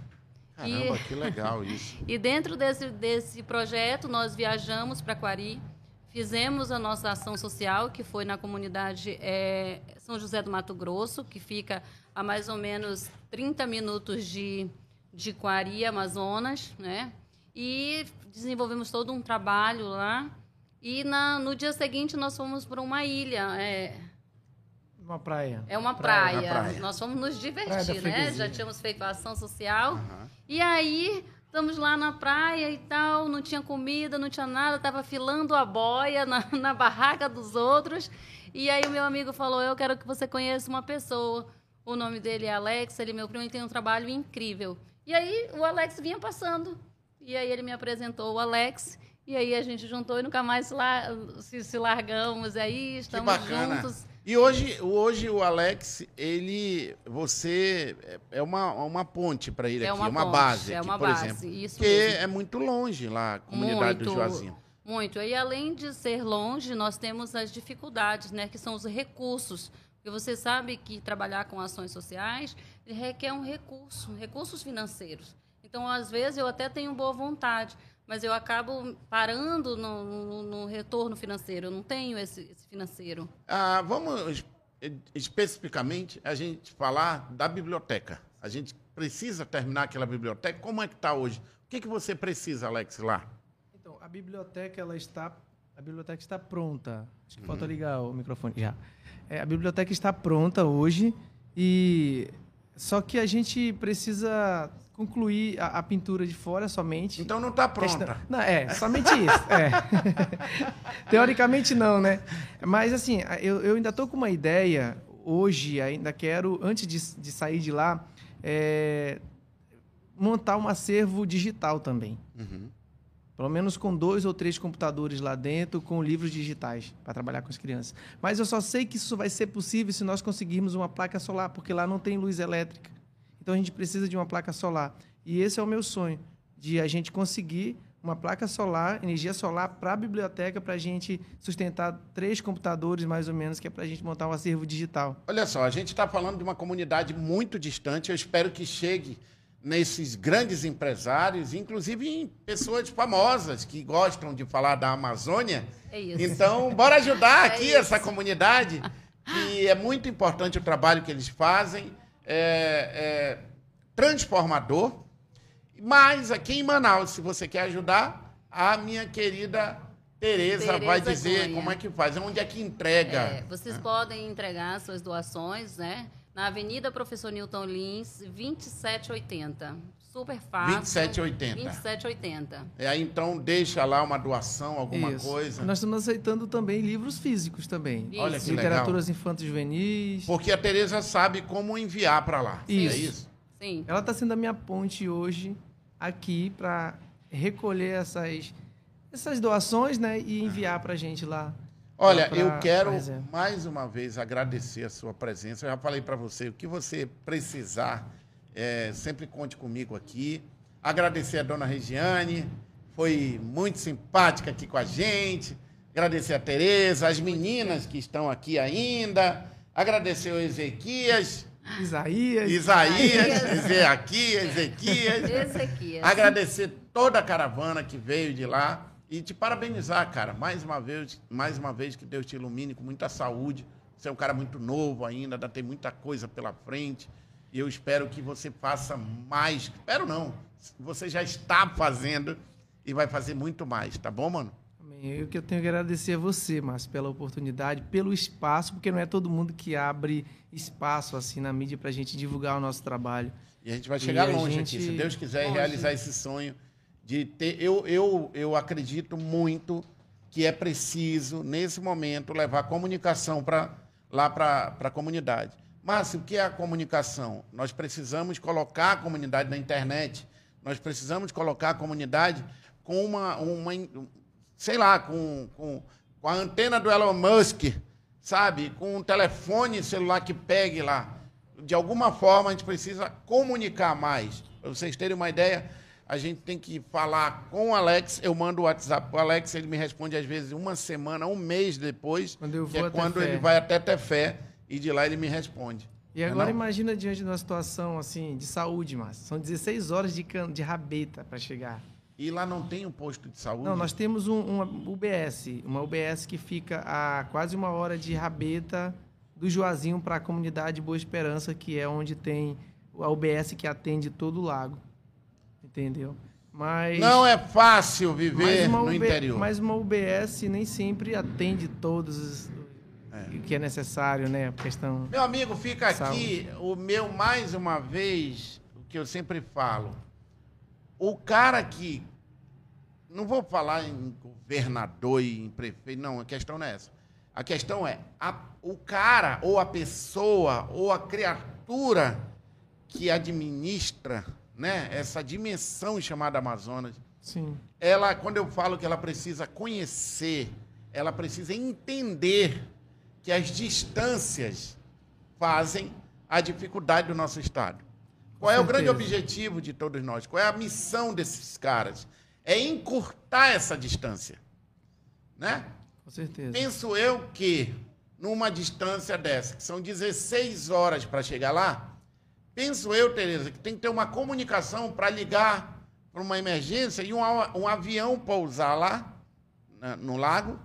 S1: Caramba, e, que legal isso. *laughs*
S6: e dentro desse, desse projeto, nós viajamos para Quari, fizemos a nossa ação social, que foi na comunidade é, São José do Mato Grosso, que fica a mais ou menos 30 minutos de, de Quari, Amazonas, né? E desenvolvemos todo um trabalho lá. E na, no dia seguinte nós fomos para uma ilha, é,
S2: uma praia.
S6: É uma praia. praia. Nós fomos nos divertir, né? Já tínhamos feito a ação social. Uhum. E aí Estamos lá na praia e tal, não tinha comida, não tinha nada, estava filando a boia na, *laughs* na barraca dos outros. E aí o meu amigo falou: Eu quero que você conheça uma pessoa. O nome dele é Alex, ele é meu primo e tem um trabalho incrível. E aí o Alex vinha passando. E aí ele me apresentou o Alex. E aí a gente juntou e nunca mais se, se largamos. E aí estamos juntos.
S1: E hoje, hoje o Alex, ele, você é uma, uma ponte para ele
S6: é
S1: aqui,
S6: uma,
S1: uma
S6: ponte,
S1: base,
S6: é
S1: aqui,
S6: uma
S1: por
S6: base,
S1: exemplo.
S6: isso
S1: porque
S6: mesmo.
S1: é muito longe lá, a comunidade
S6: muito,
S1: do Juazinho.
S6: Muito. E além de ser longe, nós temos as dificuldades, né, que são os recursos. Porque você sabe que trabalhar com ações sociais requer um recurso, recursos financeiros. Então, às vezes, eu até tenho boa vontade, mas eu acabo parando no, no, no retorno financeiro. Eu não tenho esse, esse financeiro.
S1: Ah, vamos especificamente a gente falar da biblioteca. A gente precisa terminar aquela biblioteca. Como é que está hoje? O que, que você precisa, Alex, lá?
S2: Então, a biblioteca ela está a biblioteca está pronta. Acho que uhum. falta ligar o microfone já. É, a biblioteca está pronta hoje e só que a gente precisa concluir a, a, pintura de fora somente.
S1: Então não está pronta.
S2: Não, é, somente isso. É. *laughs* Teoricamente não, né? Mas assim, eu, eu ainda estou com uma ideia hoje, ainda quero, antes de, de sair de lá, é, montar um acervo digital também. Uhum. Pelo menos com dois ou três computadores lá dentro, com livros digitais, para trabalhar com as crianças. Mas eu só sei que isso vai ser possível se nós conseguirmos uma placa solar, porque lá não tem luz elétrica. Então a gente precisa de uma placa solar. E esse é o meu sonho, de a gente conseguir uma placa solar, energia solar para a biblioteca, para a gente sustentar três computadores, mais ou menos, que é para a gente montar um acervo digital.
S1: Olha só, a gente está falando de uma comunidade muito distante. Eu espero que chegue nesses grandes empresários, inclusive em pessoas famosas que gostam de falar da Amazônia. É isso. Então, bora ajudar *laughs* é aqui isso. essa comunidade, que é muito importante o trabalho que eles fazem é, é, transformador. Mas aqui em Manaus, se você quer ajudar, a minha querida Tereza vai dizer Cunha. como é que faz, onde é que entrega. É,
S6: vocês podem entregar suas doações, né? Na Avenida Professor Newton Lins, 2780. Super fácil.
S1: 2780.
S6: 2780.
S1: É, aí então deixa lá uma doação, alguma Isso. coisa.
S2: Nós estamos aceitando também livros físicos também.
S1: Isso. Olha que
S2: Literaturas infantis juvenis.
S1: Porque a Tereza sabe como enviar para lá.
S2: Isso.
S1: É isso?
S6: Sim.
S2: Ela está sendo a minha ponte hoje aqui para recolher essas, essas doações né, e enviar para a gente lá.
S1: Olha, pra, eu quero mais uma vez agradecer a sua presença. Eu já falei para você, o que você precisar é, sempre conte comigo aqui. Agradecer a dona Regiane, foi muito simpática aqui com a gente. Agradecer a Tereza, as meninas que estão aqui ainda. Agradecer o Ezequias.
S2: Isaías.
S1: Isaías, Ezequias, Ezequias. Ezequias. Agradecer toda a caravana que veio de lá e te parabenizar, cara. Mais uma vez, mais uma vez que Deus te ilumine com muita saúde. Você é um cara muito novo ainda, ainda tem muita coisa pela frente. E eu espero que você faça mais. Espero não. Você já está fazendo e vai fazer muito mais, tá bom, mano?
S2: Eu que eu tenho que agradecer a você, Márcio, pela oportunidade, pelo espaço, porque não é todo mundo que abre espaço assim na mídia para a gente divulgar o nosso trabalho.
S1: E a gente vai chegar longe gente... aqui, se Deus quiser, longe. realizar esse sonho de ter. Eu, eu, eu acredito muito que é preciso, nesse momento, levar comunicação para lá para a comunidade. Márcio, o que é a comunicação? Nós precisamos colocar a comunidade na internet, nós precisamos colocar a comunidade com uma, uma sei lá, com, com, com a antena do Elon Musk, sabe? Com um telefone celular que pegue lá. De alguma forma, a gente precisa comunicar mais. Para vocês terem uma ideia, a gente tem que falar com o Alex. Eu mando o WhatsApp para o Alex, ele me responde às vezes uma semana, um mês depois,
S2: quando eu
S1: que
S2: é
S1: quando ele vai até ter fé e de lá ele me responde.
S2: E agora imagina diante de uma situação assim de saúde, Márcio. São 16 horas de, can... de rabeta para chegar.
S1: E lá não tem um posto de saúde?
S2: Não, nós temos um, uma UBS, uma UBS que fica a quase uma hora de rabeta do Juazinho para a comunidade Boa Esperança, que é onde tem a UBS que atende todo o lago. Entendeu? Mas
S1: não é fácil viver no UB... interior.
S2: Mas uma UBS nem sempre atende todos os é. que é necessário, né? A questão.
S1: Meu amigo, fica aqui o meu mais uma vez o que eu sempre falo. o cara que. Não vou falar em governador e em prefeito, não, a questão não é essa. A questão é a, o cara, ou a pessoa, ou a criatura que administra né, essa dimensão chamada Amazonas.
S2: Sim.
S1: Ela, quando eu falo que ela precisa conhecer, ela precisa entender que as distâncias fazem a dificuldade do nosso Estado. Qual é o grande objetivo de todos nós? Qual é a missão desses caras? É encurtar essa distância. Né?
S2: Com certeza.
S1: Penso eu que, numa distância dessa, que são 16 horas para chegar lá, penso eu, Tereza, que tem que ter uma comunicação para ligar para uma emergência e um, um avião pousar lá, na, no lago,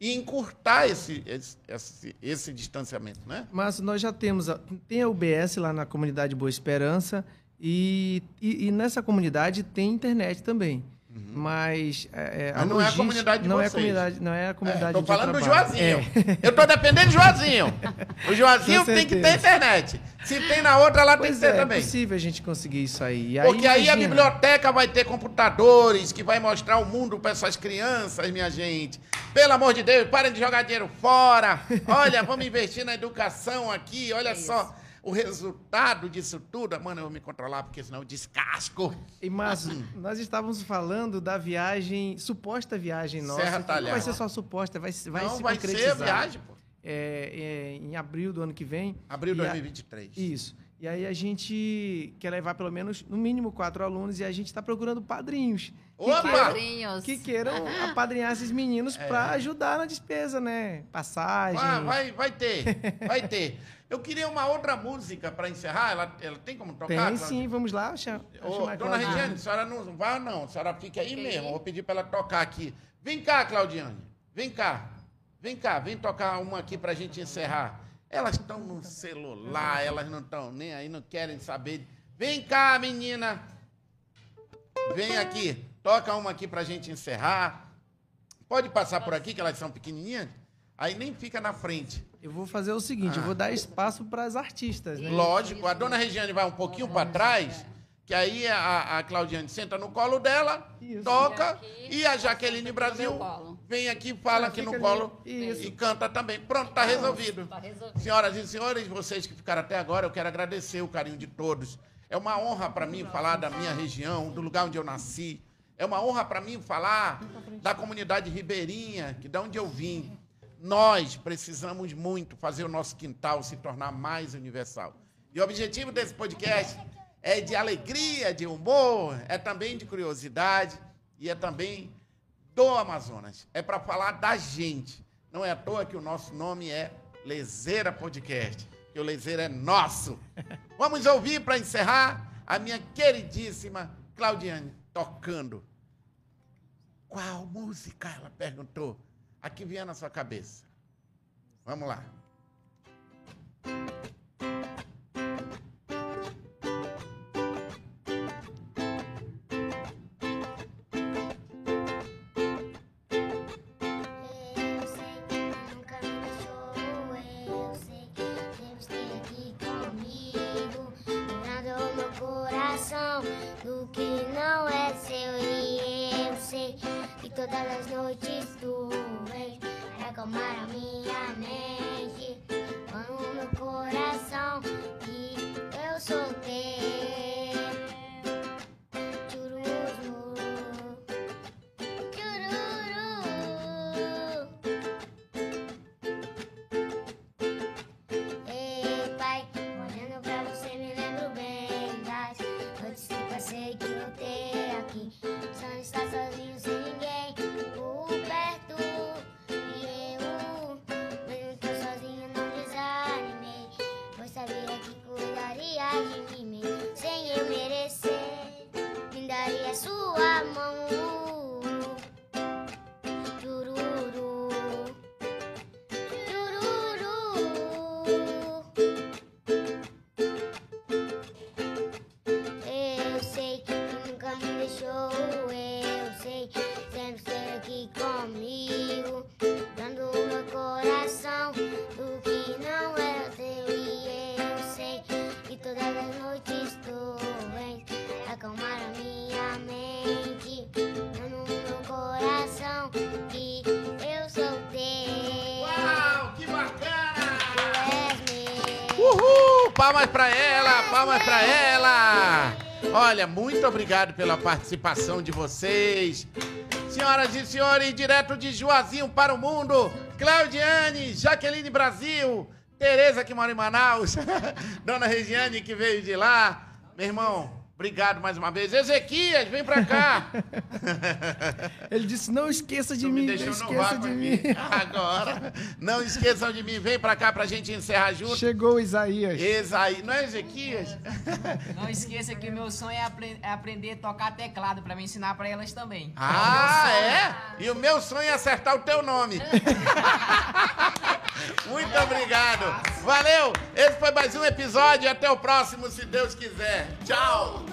S1: e encurtar esse, esse, esse, esse, distanciamento, né?
S2: Mas nós já temos, a, tem a UBS lá na comunidade Boa Esperança e, e, e nessa comunidade tem internet também. Uhum. Mas,
S1: é, Mas não é a comunidade de
S2: não
S1: vocês.
S2: É a comunidade, não é a comunidade
S1: Estou é, falando do Joazinho. É. Eu estou dependendo do Joazinho. O Joazinho tem que ter internet. Se tem na outra, lá pois tem que ter
S2: é,
S1: também.
S2: É possível a gente conseguir isso aí.
S1: aí Porque aí a biblioteca vai ter computadores que vai mostrar o mundo para essas crianças, minha gente. Pelo amor de Deus, parem de jogar dinheiro fora. Olha, vamos investir na educação aqui. Olha é só. Isso o resultado disso tudo, mano, eu vou me controlar, porque senão eu descasco.
S2: E, mas nós estávamos falando da viagem, suposta viagem nossa.
S1: Serra Talhão.
S2: Não vai ser só suposta, vai, vai
S1: não,
S2: se
S1: vai
S2: concretizar.
S1: ser a viagem, pô.
S2: É, é, em abril do ano que vem.
S1: Abril de 2023.
S2: A, isso. E aí a gente quer levar pelo menos, no mínimo, quatro alunos e a gente está procurando padrinhos.
S1: Opa!
S2: Que queiram, que queiram apadrinhar esses meninos *laughs* é. para ajudar na despesa, né? Passagem.
S1: Ah, vai, vai ter, vai ter. *laughs* Eu queria uma outra música para encerrar. Ela, ela tem como tocar?
S2: Tem sim, vamos lá. Chama,
S1: Ô, dona Regiane, a senhora não vai, não. A senhora fica aí okay. mesmo. Eu vou pedir para ela tocar aqui. Vem cá, Claudiane. Vem cá. Vem cá, vem tocar uma aqui para a gente encerrar. Elas estão no celular, elas não estão nem aí, não querem saber. Vem cá, menina. Vem aqui. Toca uma aqui para a gente encerrar. Pode passar por aqui, que elas são pequenininhas. Aí nem fica na frente.
S2: Eu vou fazer o seguinte, ah. eu vou dar espaço para as artistas, né?
S1: Lógico. A dona Regiane vai um pouquinho para trás que aí a, a Claudiane senta no colo dela, Isso. toca, e a Jaqueline Brasil vem aqui, fala aqui no colo e canta também. Pronto, está resolvido. Tá resolvido. Senhoras e senhores, vocês que ficaram até agora, eu quero agradecer o carinho de todos. É uma honra para mim falar da minha região, do lugar onde eu nasci. É uma honra para mim falar da comunidade ribeirinha, que da onde eu vim. Nós precisamos muito fazer o nosso quintal se tornar mais universal. E o objetivo desse podcast é de alegria, de humor, é também de curiosidade e é também do Amazonas. É para falar da gente. Não é à toa que o nosso nome é Lezeira Podcast, que o Lezeira é nosso. Vamos ouvir para encerrar a minha queridíssima Claudiane tocando. Qual música? Ela perguntou. A que vinha na sua cabeça? Vamos lá. Olha, muito obrigado pela participação de vocês. Senhoras e senhores, direto de Juazinho para o mundo, Claudiane, Jaqueline Brasil, Tereza que mora em Manaus, *laughs* Dona Regiane que veio de lá. Meu irmão, Obrigado mais uma vez. Ezequias, vem pra cá. *laughs*
S2: Ele disse: Não esqueça de
S1: tu
S2: mim.
S1: Me deixou
S2: não
S1: esqueça
S2: de
S1: mim. *laughs* Agora. Não esqueçam de mim. Vem pra cá pra gente encerrar junto.
S2: Chegou Isaías.
S1: Isaías. Não é Ezequias? *laughs*
S5: Não esqueça que meu sonho é, apre é aprender a tocar teclado pra me ensinar pra elas também.
S1: Ah, é? E o meu sonho é acertar o teu nome. Muito obrigado. Valeu. Esse foi mais um episódio. Até o próximo, se Deus quiser. Tchau.